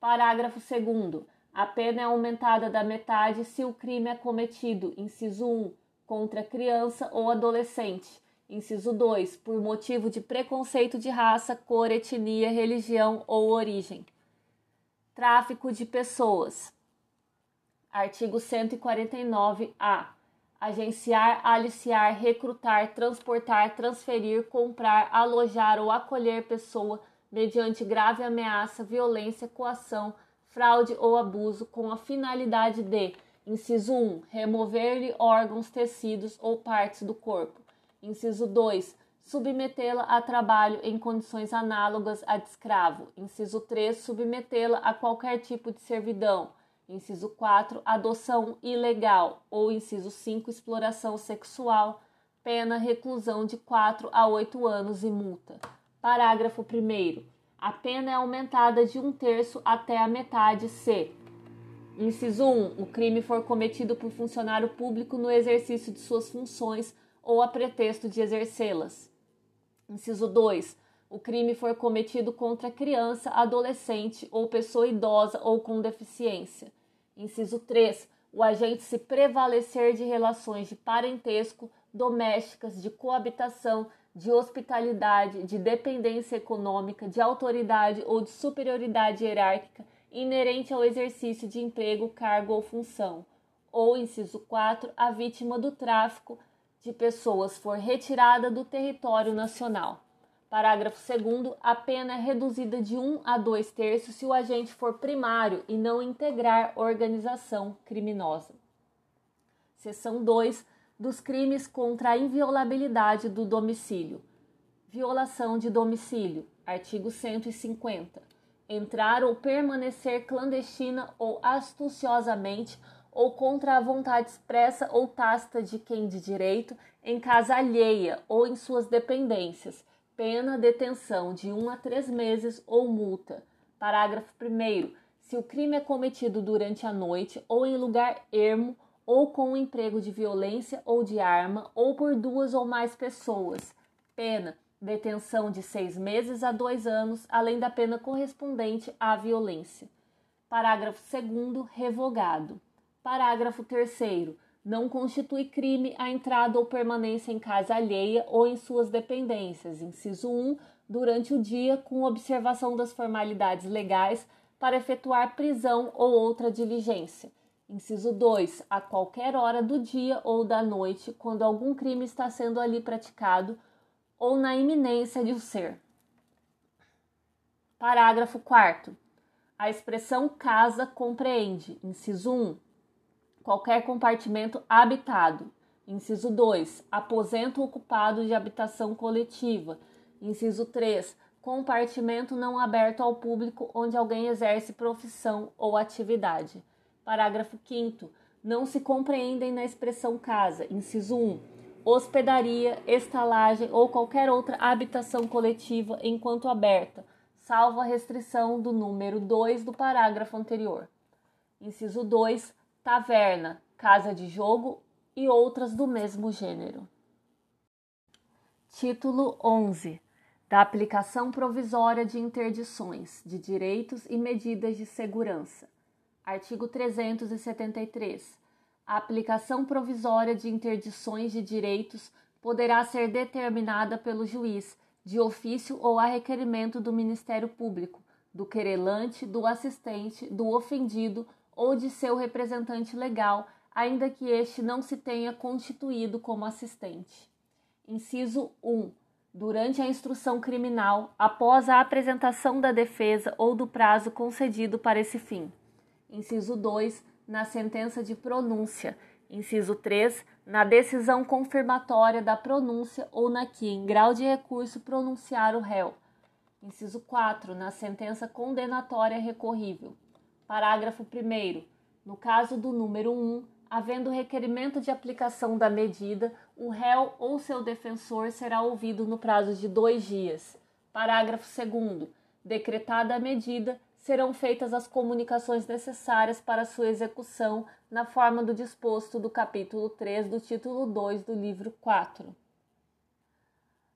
Parágrafo 2. A pena é aumentada da metade se o crime é cometido, inciso 1, contra criança ou adolescente, inciso 2, por motivo de preconceito de raça, cor, etnia, religião ou origem. Tráfico de pessoas. Artigo 149-A. Agenciar, aliciar, recrutar, transportar, transferir, comprar, alojar ou acolher pessoa mediante grave ameaça, violência, coação, fraude ou abuso com a finalidade de, inciso 1, remover-lhe órgãos, tecidos ou partes do corpo. Inciso 2, submetê-la a trabalho em condições análogas a de escravo. Inciso 3, submetê-la a qualquer tipo de servidão. Inciso 4, adoção ilegal. Ou inciso 5, exploração sexual. Pena reclusão de 4 a 8 anos e multa. Parágrafo 1. A pena é aumentada de um terço até a metade se. Inciso 1. O crime for cometido por funcionário público no exercício de suas funções ou a pretexto de exercê-las. Inciso 2. O crime for cometido contra criança, adolescente ou pessoa idosa ou com deficiência. Inciso 3. O agente se prevalecer de relações de parentesco, domésticas, de coabitação, de hospitalidade, de dependência econômica, de autoridade ou de superioridade hierárquica inerente ao exercício de emprego, cargo ou função. Ou, inciso 4, a vítima do tráfico de pessoas for retirada do território nacional. Parágrafo 2. A pena é reduzida de 1 a 2 terços se o agente for primário e não integrar organização criminosa. Seção 2 dos crimes contra a inviolabilidade do domicílio. Violação de domicílio. Artigo 150. Entrar ou permanecer clandestina ou astuciosamente ou contra a vontade expressa ou tácita de quem de direito em casa alheia ou em suas dependências. Pena detenção de 1 a 3 meses ou multa. Parágrafo 1. Se o crime é cometido durante a noite ou em lugar ermo ou com o emprego de violência ou de arma, ou por duas ou mais pessoas. Pena: detenção de seis meses a dois anos, além da pena correspondente à violência. Parágrafo 2. Revogado. Parágrafo 3. Não constitui crime a entrada ou permanência em casa alheia ou em suas dependências. Inciso 1. Durante o dia, com observação das formalidades legais para efetuar prisão ou outra diligência Inciso 2. A qualquer hora do dia ou da noite, quando algum crime está sendo ali praticado ou na iminência de o ser. Parágrafo 4. A expressão casa compreende, inciso 1, qualquer compartimento habitado. Inciso 2, aposento ocupado de habitação coletiva. Inciso 3, compartimento não aberto ao público onde alguém exerce profissão ou atividade. Parágrafo 5 não se compreendem na expressão casa, inciso 1, hospedaria, estalagem ou qualquer outra habitação coletiva enquanto aberta, salvo a restrição do número 2 do parágrafo anterior. Inciso 2, taverna, casa de jogo e outras do mesmo gênero. Título 11 da aplicação provisória de interdições de direitos e medidas de segurança. Artigo 373. A aplicação provisória de interdições de direitos poderá ser determinada pelo juiz, de ofício ou a requerimento do Ministério Público, do querelante, do assistente, do ofendido ou de seu representante legal, ainda que este não se tenha constituído como assistente. Inciso 1. Durante a instrução criminal, após a apresentação da defesa ou do prazo concedido para esse fim. Inciso 2. Na sentença de pronúncia. Inciso 3. Na decisão confirmatória da pronúncia ou na que, em grau de recurso, pronunciar o réu. Inciso 4. Na sentença condenatória recorrível. Parágrafo 1. No caso do número 1, havendo requerimento de aplicação da medida, o réu ou seu defensor será ouvido no prazo de dois dias. Parágrafo 2. Decretada a medida, serão feitas as comunicações necessárias para sua execução na forma do disposto do capítulo 3 do título 2 do livro 4.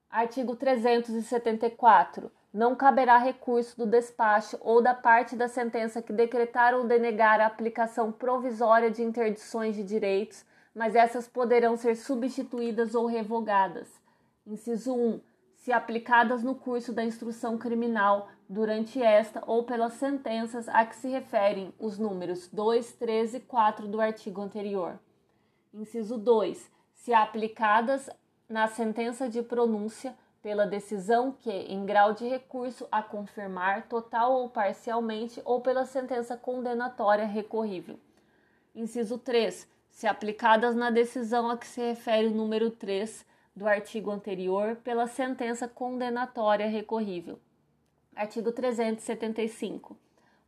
Artigo 374 não caberá recurso do despacho ou da parte da sentença que decretar ou denegar a aplicação provisória de interdições de direitos, mas essas poderão ser substituídas ou revogadas. Inciso 1. Se aplicadas no curso da instrução criminal, durante esta ou pelas sentenças a que se referem os números 2, 3 e 4 do artigo anterior. Inciso 2. Se aplicadas na sentença de pronúncia, pela decisão que, em grau de recurso a confirmar, total ou parcialmente, ou pela sentença condenatória recorrível. Inciso 3. Se aplicadas na decisão a que se refere o número 3 do artigo anterior, pela sentença condenatória recorrível. Artigo 375.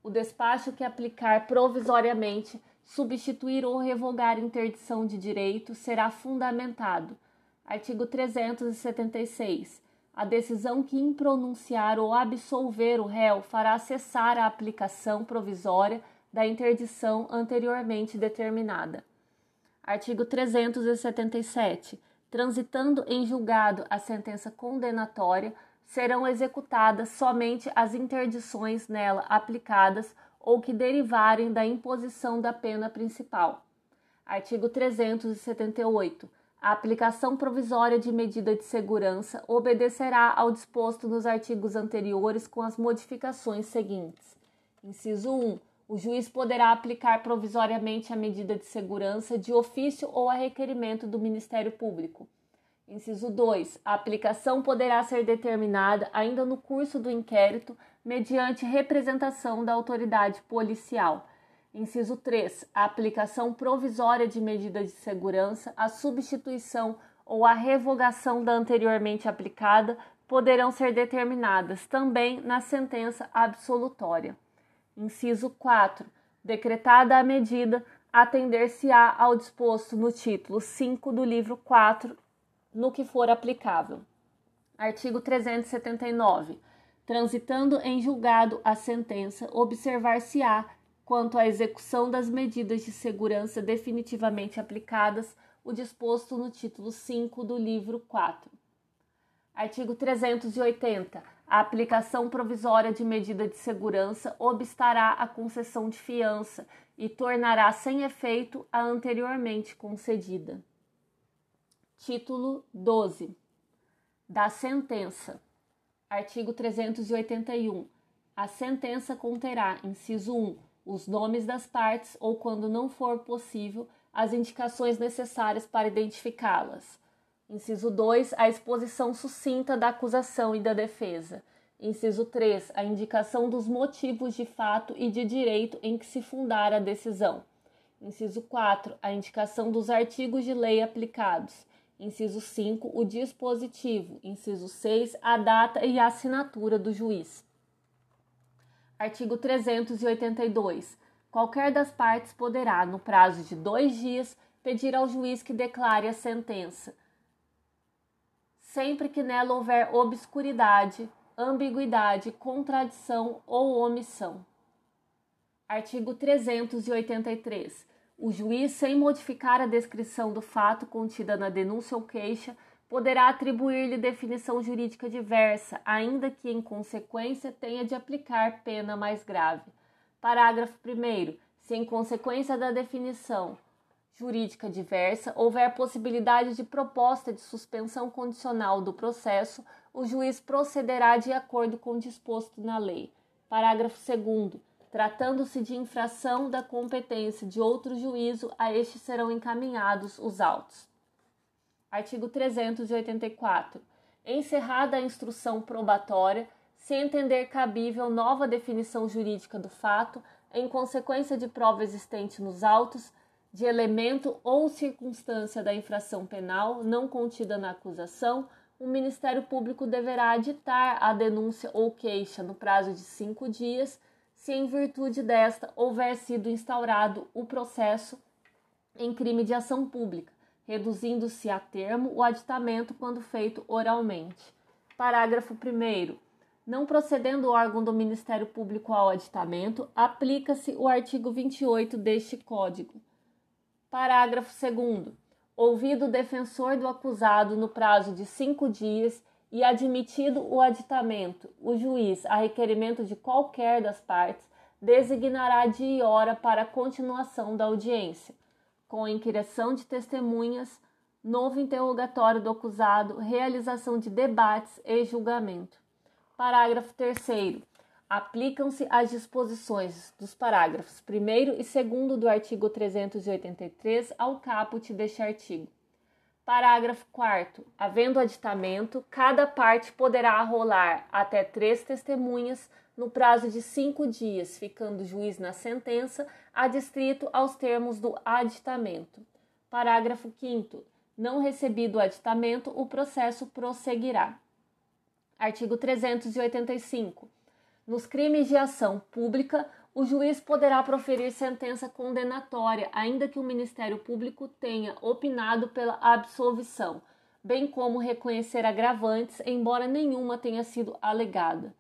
O despacho que aplicar provisoriamente, substituir ou revogar interdição de direito será fundamentado. Artigo 376 a decisão que impronunciar ou absolver o réu fará cessar a aplicação provisória da interdição anteriormente determinada. Artigo 377. Transitando em julgado a sentença condenatória, serão executadas somente as interdições nela aplicadas ou que derivarem da imposição da pena principal. Artigo 378 a aplicação provisória de medida de segurança obedecerá ao disposto nos artigos anteriores com as modificações seguintes. Inciso 1. O juiz poderá aplicar provisoriamente a medida de segurança de ofício ou a requerimento do Ministério Público. Inciso 2. A aplicação poderá ser determinada ainda no curso do inquérito mediante representação da autoridade policial. Inciso 3. A aplicação provisória de medida de segurança, a substituição ou a revogação da anteriormente aplicada poderão ser determinadas também na sentença absolutória. Inciso 4. Decretada a medida, atender-se-á ao disposto no título 5 do livro 4, no que for aplicável. Artigo 379. Transitando em julgado a sentença, observar-se-á quanto à execução das medidas de segurança definitivamente aplicadas, o disposto no título 5 do livro 4. Artigo 380. A aplicação provisória de medida de segurança obstará a concessão de fiança e tornará sem efeito a anteriormente concedida. Título 12. Da sentença. Artigo 381. A sentença conterá, inciso 1, os nomes das partes ou, quando não for possível, as indicações necessárias para identificá-las. Inciso 2, a exposição sucinta da acusação e da defesa. Inciso 3, a indicação dos motivos de fato e de direito em que se fundar a decisão. Inciso 4, a indicação dos artigos de lei aplicados. Inciso 5, o dispositivo. Inciso 6, a data e a assinatura do juiz. Artigo 382. Qualquer das partes poderá, no prazo de dois dias, pedir ao juiz que declare a sentença, sempre que nela houver obscuridade, ambiguidade, contradição ou omissão. Artigo 383. O juiz, sem modificar a descrição do fato contida na denúncia ou queixa, poderá atribuir-lhe definição jurídica diversa, ainda que, em consequência, tenha de aplicar pena mais grave. Parágrafo 1. Se, em consequência da definição jurídica diversa, houver possibilidade de proposta de suspensão condicional do processo, o juiz procederá de acordo com o disposto na lei. Parágrafo 2. Tratando-se de infração da competência de outro juízo, a este serão encaminhados os autos. Artigo 384. Encerrada a instrução probatória, se entender cabível nova definição jurídica do fato, em consequência de prova existente nos autos, de elemento ou circunstância da infração penal não contida na acusação, o Ministério Público deverá aditar a denúncia ou queixa no prazo de cinco dias, se em virtude desta houver sido instaurado o processo em crime de ação pública, reduzindo-se a termo o aditamento quando feito oralmente. Parágrafo 1. Não procedendo o órgão do Ministério Público ao aditamento, aplica-se o artigo 28 deste Código. Parágrafo 2. Ouvido o defensor do acusado no prazo de cinco dias e admitido o aditamento, o juiz, a requerimento de qualquer das partes, designará dia e hora para a continuação da audiência, com inquirição de testemunhas, novo interrogatório do acusado, realização de debates e julgamento. Parágrafo 3 aplicam-se as disposições dos parágrafos 1 e 2 do artigo 383 ao caput deste artigo. Parágrafo 4. Havendo aditamento, cada parte poderá arrolar até três testemunhas no prazo de cinco dias, ficando juiz na sentença adstrito aos termos do aditamento. Parágrafo 5. Não recebido o aditamento, o processo prosseguirá. Artigo 385. Nos crimes de ação pública, o juiz poderá proferir sentença condenatória, ainda que o Ministério Público tenha opinado pela absolvição, bem como reconhecer agravantes, embora nenhuma tenha sido alegada.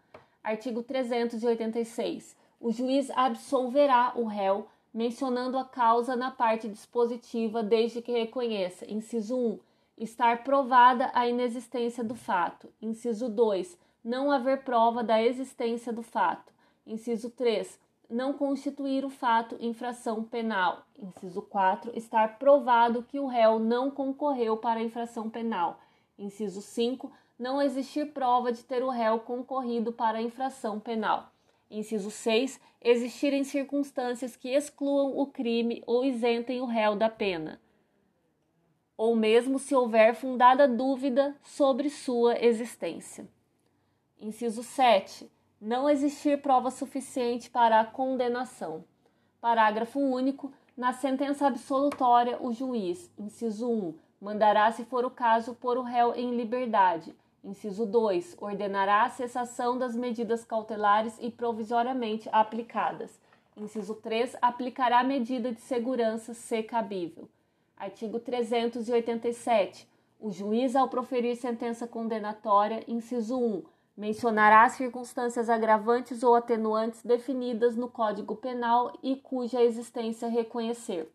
Artigo 386. O juiz absolverá o réu, mencionando a causa na parte dispositiva, desde que reconheça, inciso 1, estar provada a inexistência do fato, inciso 2, não haver prova da existência do fato. Inciso 3. Não constituir o fato infração penal. Inciso 4. Estar provado que o réu não concorreu para a infração penal. Inciso 5. Não existir prova de ter o réu concorrido para a infração penal. Inciso 6. Existirem circunstâncias que excluam o crime ou isentem o réu da pena. Ou mesmo se houver fundada dúvida sobre sua existência. Inciso 7. Não existir prova suficiente para a condenação. Parágrafo único. Na sentença absolutória, o juiz, inciso 1, mandará, se for o caso, pôr o réu em liberdade. Inciso 2. Ordenará a cessação das medidas cautelares e provisoriamente aplicadas. Inciso 3. Aplicará medida de segurança se cabível. Artigo 387. O juiz, ao proferir sentença condenatória, inciso 1, mencionará circunstâncias agravantes ou atenuantes definidas no Código Penal e cuja existência reconhecer.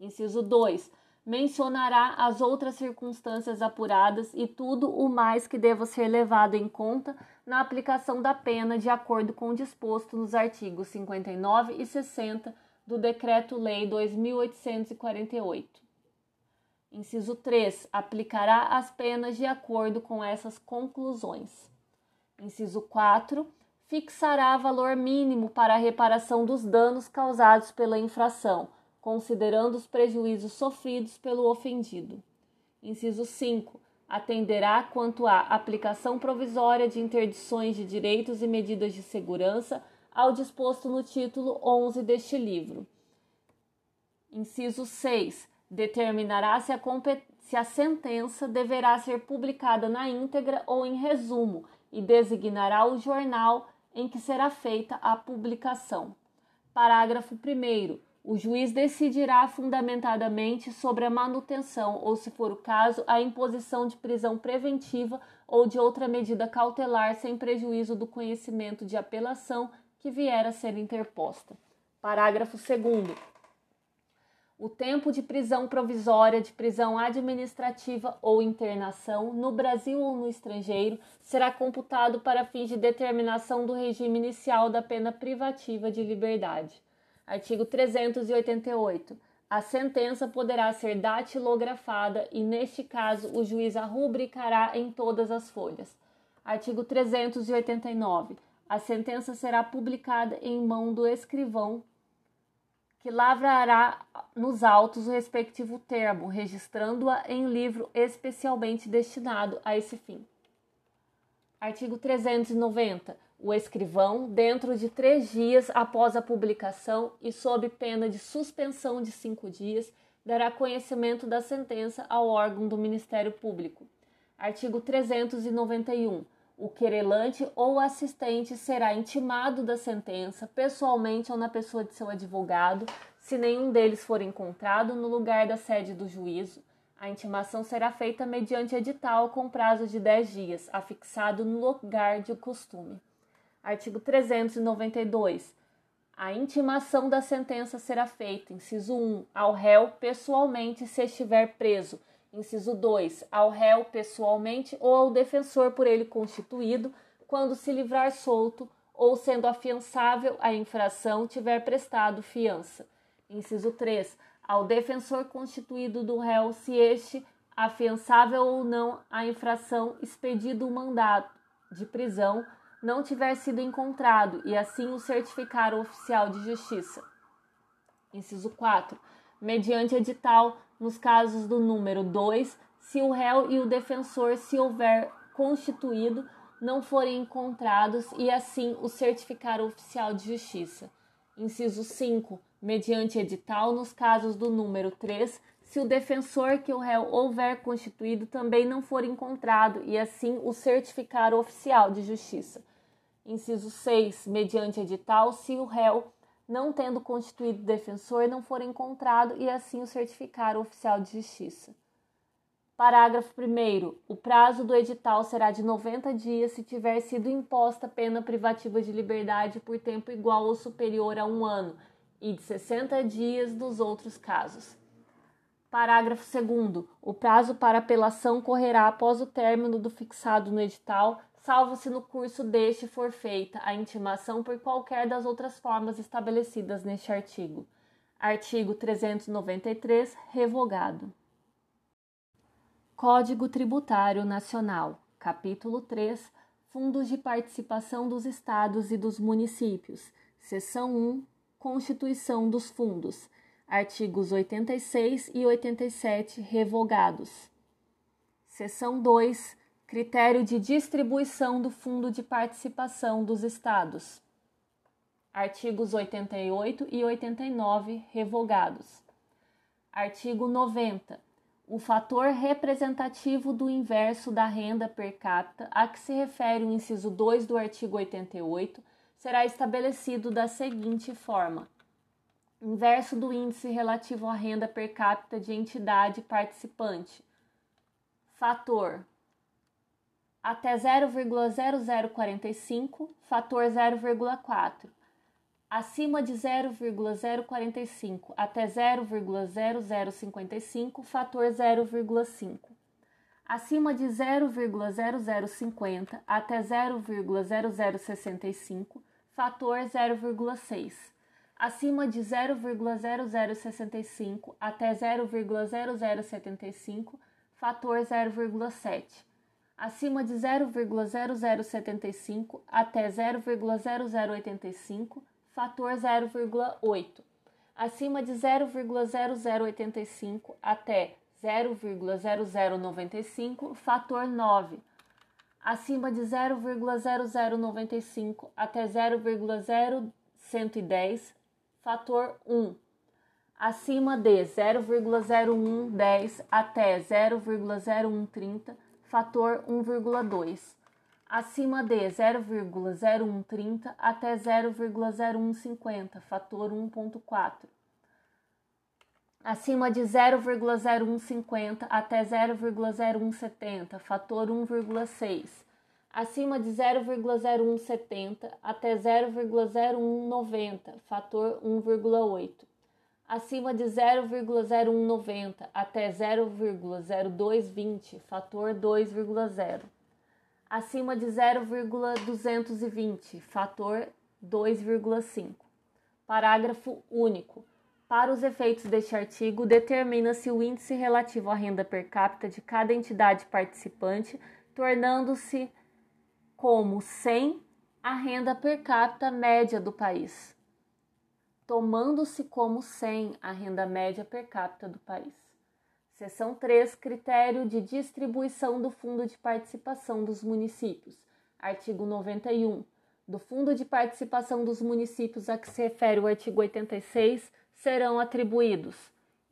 Inciso 2. Mencionará as outras circunstâncias apuradas e tudo o mais que deva ser levado em conta na aplicação da pena de acordo com o disposto nos artigos 59 e 60 do Decreto-Lei 2848. Inciso 3. Aplicará as penas de acordo com essas conclusões. Inciso 4. Fixará valor mínimo para a reparação dos danos causados pela infração, considerando os prejuízos sofridos pelo ofendido. Inciso 5. Atenderá quanto à aplicação provisória de interdições de direitos e medidas de segurança ao disposto no título 11 deste livro. Inciso 6. Determinará se a, se a sentença deverá ser publicada na íntegra ou em resumo e designará o jornal em que será feita a publicação. Parágrafo 1. O juiz decidirá fundamentadamente sobre a manutenção ou, se for o caso, a imposição de prisão preventiva ou de outra medida cautelar sem prejuízo do conhecimento de apelação que vier a ser interposta. Parágrafo 2. O tempo de prisão provisória, de prisão administrativa ou internação, no Brasil ou no estrangeiro, será computado para fins de determinação do regime inicial da pena privativa de liberdade. Artigo 388. A sentença poderá ser datilografada e, neste caso, o juiz a rubricará em todas as folhas. Artigo 389. a sentença será publicada em mão do escrivão, que lavrará nos autos o respectivo termo, registrando-a em livro especialmente destinado a esse fim. Artigo 390. O escrivão, dentro de três dias após a publicação e sob pena de suspensão de cinco dias, dará conhecimento da sentença ao órgão do Ministério Público. Artigo 391 o querelante ou assistente será intimado da sentença pessoalmente ou na pessoa de seu advogado, se nenhum deles for encontrado no lugar da sede do juízo. A intimação será feita mediante edital com prazo de 10 dias, afixado no lugar de costume. Artigo 392. A intimação da sentença será feita, inciso 1, ao réu pessoalmente se estiver preso Inciso 2. Ao réu pessoalmente ou ao defensor por ele constituído, quando se livrar solto ou sendo afiançável a infração tiver prestado fiança. Inciso 3. Ao defensor constituído do réu, se este, afiançável ou não a infração, expedido o mandato de prisão, não tiver sido encontrado e assim o certificar o oficial de justiça. Inciso 4 mediante edital, nos casos do número 2, se o réu e o defensor, se houver constituído, não forem encontrados e assim o certificar oficial de justiça. Inciso 5. Mediante edital, nos casos do número 3, se o defensor que o réu houver constituído também não for encontrado e assim o certificar oficial de justiça. Inciso 6. Mediante edital, se o réu não tendo constituído defensor, não for encontrado e assim o certificar o oficial de justiça. Parágrafo 1. O prazo do edital será de 90 dias se tiver sido imposta pena privativa de liberdade por tempo igual ou superior a um ano, e de 60 dias nos outros casos. Parágrafo 2. O prazo para apelação correrá após o término do fixado no edital, salvo se no curso deste for feita a intimação por qualquer das outras formas estabelecidas neste artigo. Artigo 393, revogado. Código Tributário Nacional, capítulo 3, Fundos de Participação dos Estados e dos Municípios, seção 1, Constituição dos Fundos, artigos 86 e 87 revogados. Seção 2, Critério de distribuição do Fundo de Participação dos Estados. Artigos 88 e 89 revogados. Artigo 90. O fator representativo do inverso da renda per capita, a que se refere o inciso 2 do artigo 88, será estabelecido da seguinte forma: inverso do índice relativo à renda per capita de entidade participante. Fator até 0,0045, fator 0,4. Acima de 0,045 até 0,0055, fator 0,5. Acima de 0,0050 até 0,0065, fator 0,6. Acima de 0,0065 até 0,0075, fator 0,7 acima de 0,0075 até 0,0085, fator 0,8. Acima de 0,0085 até 0,0095, fator 9. Acima de 0,0095 até 0,0110, fator 1. Acima de 0,0110 até 0,0130, fator 1,2, acima de 0,0130 até 0,0150, fator 1,4, acima de 0,0150 até 0,0170, fator 1,6, acima de 0,0170 até 0,0190, fator 1,8 acima de 0,0190 até 0,0220, fator 2,0. Acima de 0,220, fator 2,5. Parágrafo único. Para os efeitos deste artigo, determina-se o índice relativo à renda per capita de cada entidade participante, tornando-se como 100 a renda per capita média do país, tomando-se como 100 a renda média per capita do país. Seção 3, critério de distribuição do Fundo de Participação dos Municípios. Artigo 91. Do Fundo de Participação dos Municípios a que se refere o artigo 86 serão atribuídos: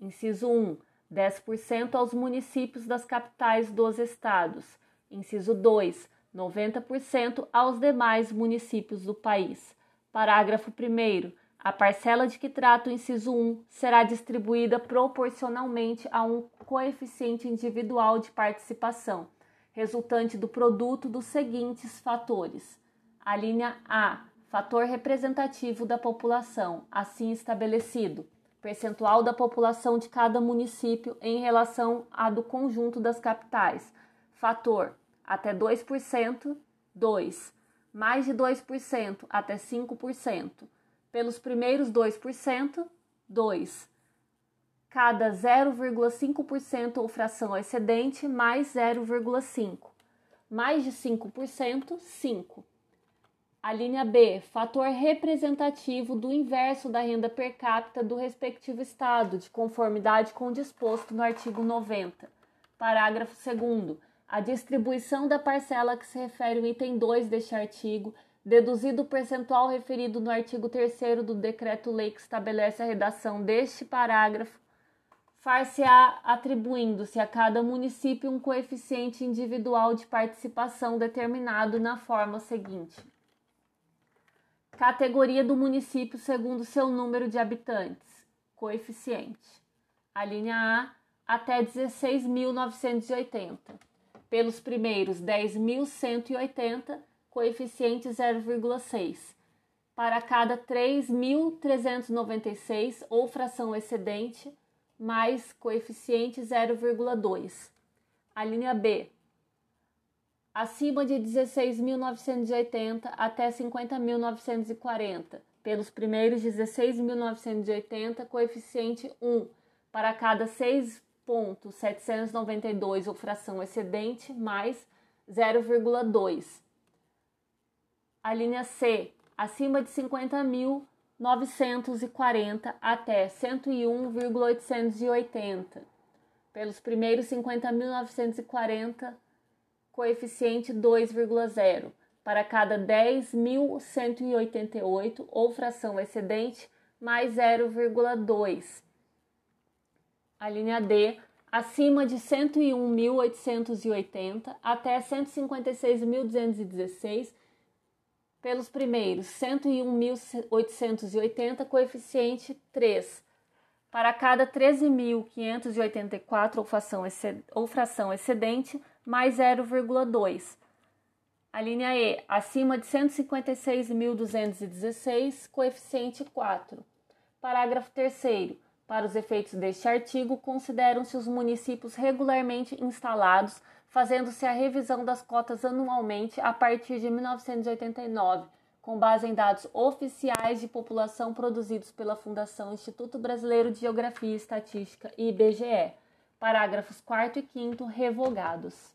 inciso 1, 10% aos municípios das capitais dos estados. Inciso 2, 90% aos demais municípios do país. Parágrafo 1. A parcela de que trata o inciso 1 será distribuída proporcionalmente a um coeficiente individual de participação, resultante do produto dos seguintes fatores: a linha A, fator representativo da população, assim estabelecido, percentual da população de cada município em relação à do conjunto das capitais, fator até 2%, 2, mais de 2% até 5% pelos primeiros 2%, 2. Cada 0,5% ou fração excedente mais 0,5. Mais de 5%, 5. A linha B, fator representativo do inverso da renda per capita do respectivo estado, de conformidade com o disposto no artigo 90. Parágrafo 2 a distribuição da parcela que se refere ao item 2 deste artigo deduzido o percentual referido no artigo 3 do Decreto-Lei que estabelece a redação deste parágrafo, far-se-á atribuindo-se a cada município um coeficiente individual de participação determinado na forma seguinte: Categoria do município segundo seu número de habitantes. Coeficiente. A linha A até 16.980. Pelos primeiros 10.180 coeficiente 0,6 para cada 3.396 ou fração excedente, mais coeficiente 0,2. A linha B, acima de 16.980 até 50.940, pelos primeiros 16.980, coeficiente 1, para cada 6.792 ou fração excedente, mais 0,2 a linha C, acima de 50.940 até 101,880. Pelos primeiros 50.940, coeficiente 2,0. Para cada 10.188 ou fração excedente, mais 0,2. A linha D, acima de 101.880 até 156.216 pelos primeiros 101.880, coeficiente 3. Para cada 13.584 ou fração, ou fração excedente, mais 0,2. A linha E, acima de 156.216, coeficiente 4. Parágrafo 3 Para os efeitos deste artigo, consideram-se os municípios regularmente instalados fazendo-se a revisão das cotas anualmente a partir de 1989, com base em dados oficiais de população produzidos pela Fundação Instituto Brasileiro de Geografia e Estatística IBGE. Parágrafos 4 e 5 revogados.